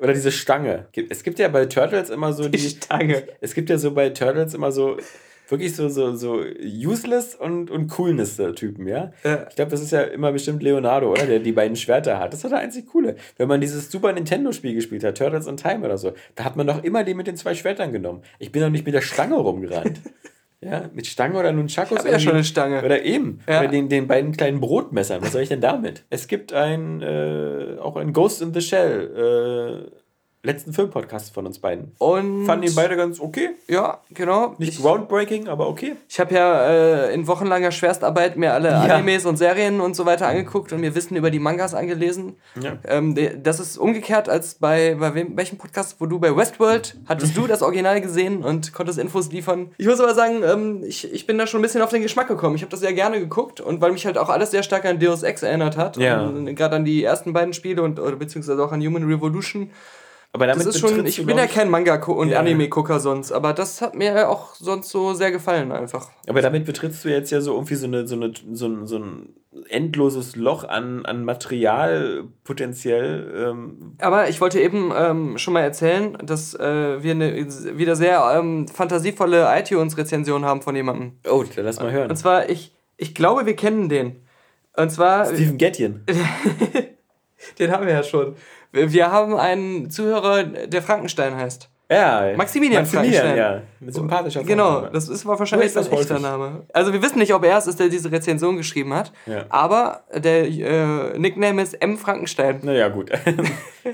Oder diese Stange. Es gibt ja bei Turtles immer so die die. Stange. Es gibt ja so bei Turtles immer so wirklich so, so, so useless und, und Coolness-Typen, ja? Ja. Ich glaube, das ist ja immer bestimmt Leonardo, oder? Der die beiden Schwerter hat. Das war der einzig Coole. Wenn man dieses Super Nintendo-Spiel gespielt hat, Turtles in Time oder so, da hat man doch immer den mit den zwei Schwertern genommen. Ich bin doch nicht mit der Stange rumgerannt. <laughs> ja, mit Stange oder Nunchakos. Ich hab ja schon eine Stange. Oder eben. Ja. Oder den, den beiden kleinen Brotmessern. Was soll ich denn damit? Es gibt ein, äh, auch ein Ghost in the Shell, äh, letzten Filmpodcast von uns beiden. Und Fanden ihn beide ganz okay. ja, genau. Nicht groundbreaking, aber okay. Ich habe ja äh, in wochenlanger Schwerstarbeit mir alle Ja. Animes und Serien und so weiter angeguckt und mir Wissen über die Mangas angelesen. Ja. Ähm, das ist umgekehrt als bei, bei wem, welchem Podcast, wo du bei Westworld hattest du <laughs> das Original gesehen und konntest Infos liefern. Ich muss aber sagen, ähm, ich, ich bin da schon ein bisschen auf den Geschmack gekommen. Ich habe das sehr gerne geguckt und weil mich halt auch alles sehr stark an Deus Ex erinnert hat. Ja. Und Gerade an die ersten beiden Spiele und beziehungsweise auch an Human Revolution Aber damit Das ist schon, ich bin ja kein Manga- und Ja. Anime-Gucker sonst, aber das hat mir auch sonst so sehr gefallen einfach. Aber damit betrittst du jetzt ja so irgendwie so, eine, so, eine, so, ein, so ein endloses Loch an, an Material potenziell. Ähm, Aber ich wollte eben ähm, schon mal erzählen, dass äh, wir eine wieder sehr ähm, fantasievolle iTunes-Rezension haben von jemandem. oh, lass mal hören. Und zwar, ich, ich glaube, wir kennen den. Und zwar, Steven Gettchen. <laughs> den haben wir ja schon. Wir wir haben einen Zuhörer, der Frankenstein heißt. Ja, Maximilian Frankenstein. ja. Mit sympathischer Genau, Vorname. das ist war wahrscheinlich sein echter? Name. Also wir wissen nicht, ob er es ist, der diese Rezension geschrieben hat. Ja. Aber der äh, Nickname ist M. Frankenstein. Naja, gut. <laughs>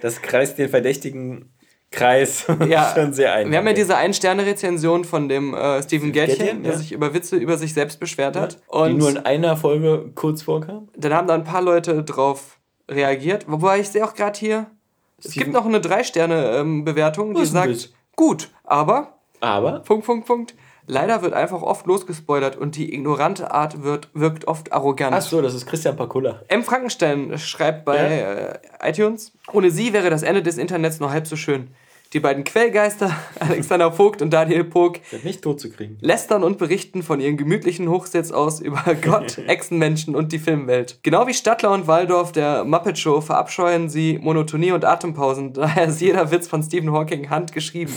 Das kreist den verdächtigen Kreis <laughs> Ja, <laughs> schon sehr ein. Wir haben ja diese Ein-Sterne-Rezension von dem äh, Stephen Gätchen, der ja. sich über Witze über sich selbst beschwert hat. die Und nur in einer Folge kurz vorkam. dann haben da ein paar Leute drauf reagiert. Wobei ich sehe auch gerade hier, es Steven- gibt noch eine Drei-Sterne-Bewertung, die ist denn sagt, das? gut, aber, Aber Punkt, Punkt, Punkt, leider wird einfach oft losgespoilert und die ignorante Art wird, wirkt oft arrogant. Ach so, das ist Christian Pakula. M. Frankenstein schreibt bei äh, iTunes, ohne sie wäre das Ende des Internets nur halb so schön. Die beiden Quellgeister, <laughs> Alexander Vogt und Daniel Pog, nicht tot zu kriegen. lästern und berichten von ihren gemütlichen Hochsitz aus über <laughs> Gott, Echsenmenschen und die Filmwelt. Genau wie Stadler und Waldorf der Muppet Show verabscheuen sie Monotonie und Atempausen. <laughs> Daher ist jeder Witz von Stephen Hawking handgeschrieben.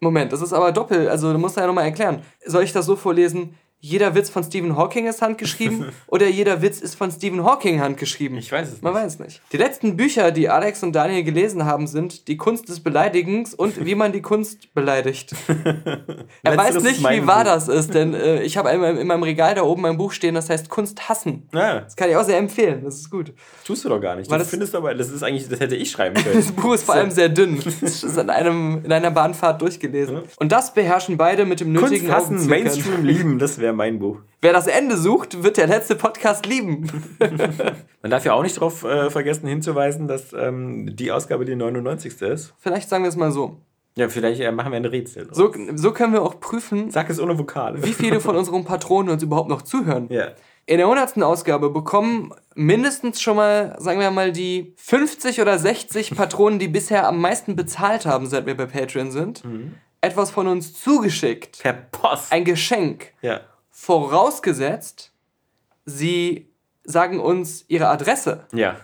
Moment, das ist aber doppelt. Also, du musst ja nochmal erklären. Soll ich das so vorlesen? Jeder Witz von Stephen Hawking ist handgeschrieben <laughs> oder jeder Witz ist von Stephen Hawking handgeschrieben? Ich weiß es Man nicht. weiß nicht. Die letzten Bücher, die Alex und Daniel gelesen haben, sind Die Kunst des Beleidigens und Wie man die Kunst beleidigt. <laughs> er weiß nicht, wie wahr Buch. das ist, denn äh, ich habe in, meinem- in meinem Regal da oben ein Buch stehen, das heißt Kunst hassen. Ah, Das kann ich auch sehr empfehlen, das ist gut. tust du doch gar nicht. Weil Das das- findest du aber, das ist eigentlich, das hätte ich schreiben <laughs> können. Das Buch ist vor allem sehr dünn. Das ist in, einem, in einer Bahnfahrt durchgelesen. Und das beherrschen beide mit dem nötigen Kunst hassen. Mainstream lieben, das wäre mein Buch. Wer das Ende sucht, wird der letzte Podcast lieben. <laughs> Man darf ja auch nicht darauf äh, vergessen hinzuweisen, dass ähm, die Ausgabe die 99. ist. Vielleicht sagen wir es mal so. Ja, vielleicht äh, machen wir ein Rätsel. So, so können wir auch prüfen, Sag es ohne Vokale. wie viele von unseren Patronen uns überhaupt noch zuhören. Ja. In der 100. Ausgabe bekommen mindestens schon mal, sagen wir mal, die 50 oder 60 Patronen, die bisher am meisten bezahlt haben, seit wir bei Patreon sind, etwas von uns zugeschickt. Per Post. Ein Geschenk. ja. Vorausgesetzt, sie sagen uns ihre Adresse, Ja.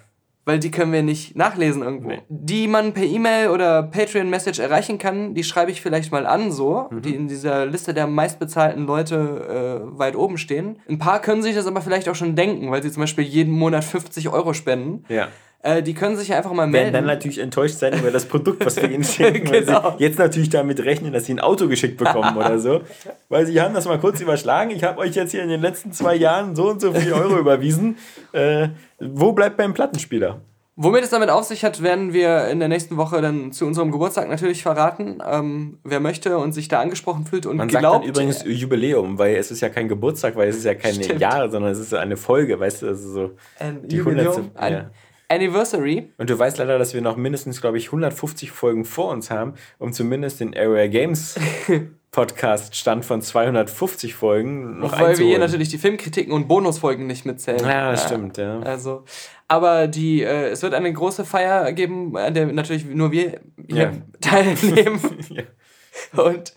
weil die können wir nicht nachlesen irgendwo. Nee. Die man per E-Mail oder Patreon-Message erreichen kann, die schreibe ich vielleicht mal an, so, Mhm. die in dieser Liste der meistbezahlten Leute äh, weit oben stehen. Ein paar können sich das aber vielleicht auch schon denken, weil sie zum Beispiel jeden Monat 50 Euro spenden. Ja. Äh, die können sich einfach mal Werden melden. dann natürlich enttäuscht sein über das Produkt, was wir ihnen <laughs> schicken, weil Genau. sie jetzt natürlich damit rechnen, dass sie ein Auto geschickt bekommen oder so. Weil sie haben das mal kurz überschlagen. Ich habe euch jetzt hier in den letzten zwei Jahren so und so viel Euro überwiesen. Äh, wo bleibt beim Plattenspieler? Womit es damit auf sich hat, werden wir in der nächsten Woche dann zu unserem Geburtstag natürlich verraten. Ähm, wer möchte und sich da angesprochen fühlt und Man sagt glaubt. dann übrigens Jubiläum, weil es ist ja kein Geburtstag, weil es ist ja keine Stimmt. Jahre, sondern es ist eine Folge, weißt du, also so. ein die Jubiläum, 100. ein Ja. Anniversary. Und du weißt leider, dass wir noch mindestens, glaube ich, 150 Folgen vor uns haben, um zumindest den Area Games <laughs> Podcast Stand von 250 Folgen noch Weil wir hier natürlich die Filmkritiken und Bonusfolgen nicht mitzählen. Ja, das stimmt, ja. Also, aber die, äh, es wird eine große Feier geben, an der natürlich nur wir hier Ja. <laughs> teilnehmen. <laughs> Ja. Und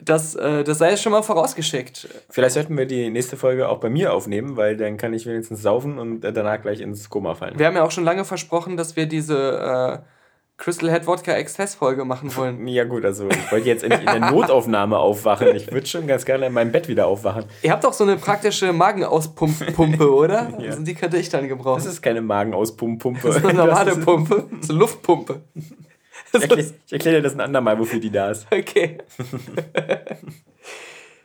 das, äh, das sei jetzt schon mal vorausgeschickt. Vielleicht sollten wir die nächste Folge auch bei mir aufnehmen, weil dann kann ich wenigstens saufen und danach gleich ins Koma fallen. Wir haben ja auch schon lange versprochen, dass wir diese äh, Crystal Head Wodka Express Folge machen <laughs> wollen. Ja gut, also ich wollte jetzt endlich in der Notaufnahme aufwachen. Ich würde schon ganz gerne in meinem Bett wieder aufwachen. Ihr habt doch so eine praktische Magenauspumpe, oder? <laughs> Ja. Also die könnte ich dann gebrauchen. Das ist keine Magenauspumpe. Das ist eine normale Pumpe. Das ist eine Luftpumpe. <laughs> Ich erkläre dir das ein andermal, wofür die da ist. okay.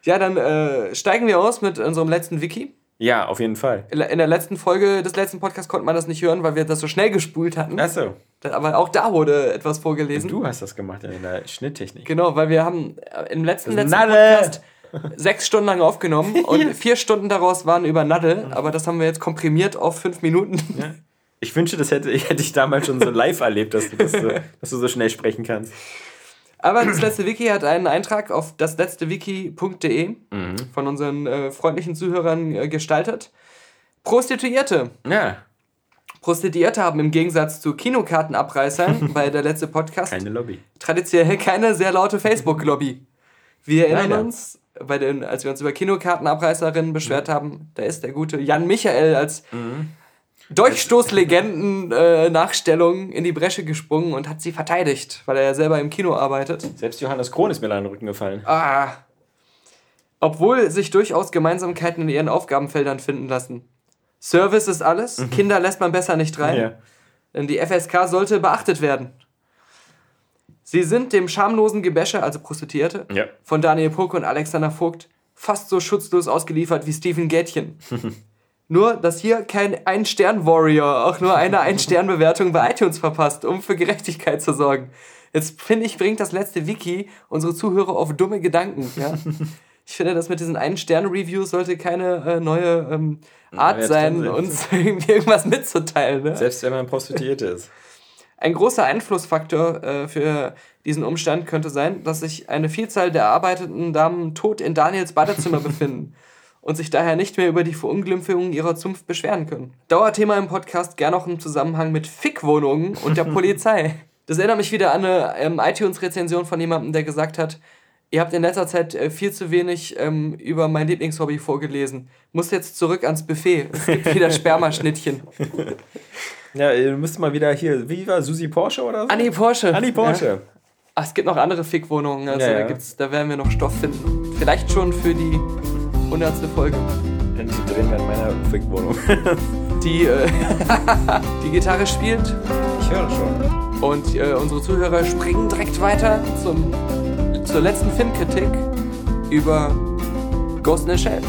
ja, dann äh, steigen wir aus mit unserem letzten Wiki. Ja, auf jeden Fall. In der letzten Folge des letzten Podcasts konnte man das nicht hören, weil wir das so schnell gespult hatten. Achso, Aber auch da wurde etwas vorgelesen. du hast das gemacht in der Schnitttechnik. Genau, weil wir haben äh, im letzten, letzten. Podcast sechs Stunden lang aufgenommen <laughs> und vier Stunden daraus waren über Nadel, aber das haben wir jetzt komprimiert auf fünf Minuten. Ich wünsche, das hätte, <laughs> hätte ich damals schon so live erlebt, dass du, das so, <laughs> dass du so schnell sprechen kannst. Aber das letzte Wiki hat einen Eintrag auf dasletztewiki.de Mhm. von unseren äh, freundlichen Zuhörern äh, gestaltet. Prostituierte. Ja, Prostituierte haben im Gegensatz zu Kinokartenabreißern, <laughs> weil der letzte Podcast, Keine Lobby. traditionell keine sehr laute Facebook-Lobby. Wir erinnern Leider. uns, bei den, als wir uns über Kinokartenabreißerinnen beschwert haben, da ist der gute Jan Michael als Durchstoßlegenden-Nachstellung in die Bresche gesprungen und hat sie verteidigt, weil er ja selber im Kino arbeitet. Selbst Johannes Krohn ist mir da in den Rücken gefallen. Ah. Obwohl sich durchaus Gemeinsamkeiten in ihren Aufgabenfeldern finden lassen. Service ist alles, Kinder lässt man besser nicht rein. Ja. Denn die FSK sollte beachtet werden. Sie sind dem schamlosen Gebäsche, also Prostituierte, Ja. von Daniel Puck und Alexander Vogt fast so schutzlos ausgeliefert wie Stephen Gätchen. <laughs> nur, dass hier kein Ein-Stern-Warrior auch nur eine Ein-Stern-Bewertung bei iTunes verpasst, um für Gerechtigkeit zu sorgen. Jetzt finde ich, bringt das letzte Wiki unsere Zuhörer auf dumme Gedanken. Ja? <laughs> Ich finde, das mit diesen Ein-Stern-Reviews sollte keine äh, neue ähm, Art Neuer sein, uns <laughs> irgendwas mitzuteilen. Ne? Selbst wenn man Prostituierte ist. Ein großer Einflussfaktor äh, für diesen Umstand könnte sein, dass sich eine Vielzahl der arbeitenden Damen tot in Daniels Badezimmer <laughs> befinden und sich daher nicht mehr über die Verunglimpfung ihrer Zunft beschweren können. Dauerthema im Podcast gern auch im Zusammenhang mit Fickwohnungen und der <laughs> Polizei. Das erinnert mich wieder an eine ähm, iTunes-Rezension von jemandem, der gesagt hat, ihr habt in letzter Zeit äh, viel zu wenig ähm, über mein Lieblingshobby vorgelesen. Muss jetzt zurück ans Buffet. Es gibt wieder <laughs> Spermaschnittchen. Ja, du müsst mal wieder hier, wie war Susi Porsche oder so? Anni Porsche. Anni Porsche. Ja. Ach, es gibt noch andere Fickwohnungen, also Ja, da, ja. gibt's, da werden wir noch Stoff finden. Vielleicht schon für die 100. Folge. Die drehen wir in meiner Fickwohnung. <laughs> Die äh, <laughs> die Gitarre spielt Ich höre schon. und äh, unsere Zuhörer springen direkt weiter zum, zur letzten Filmkritik über Ghost in the Shell.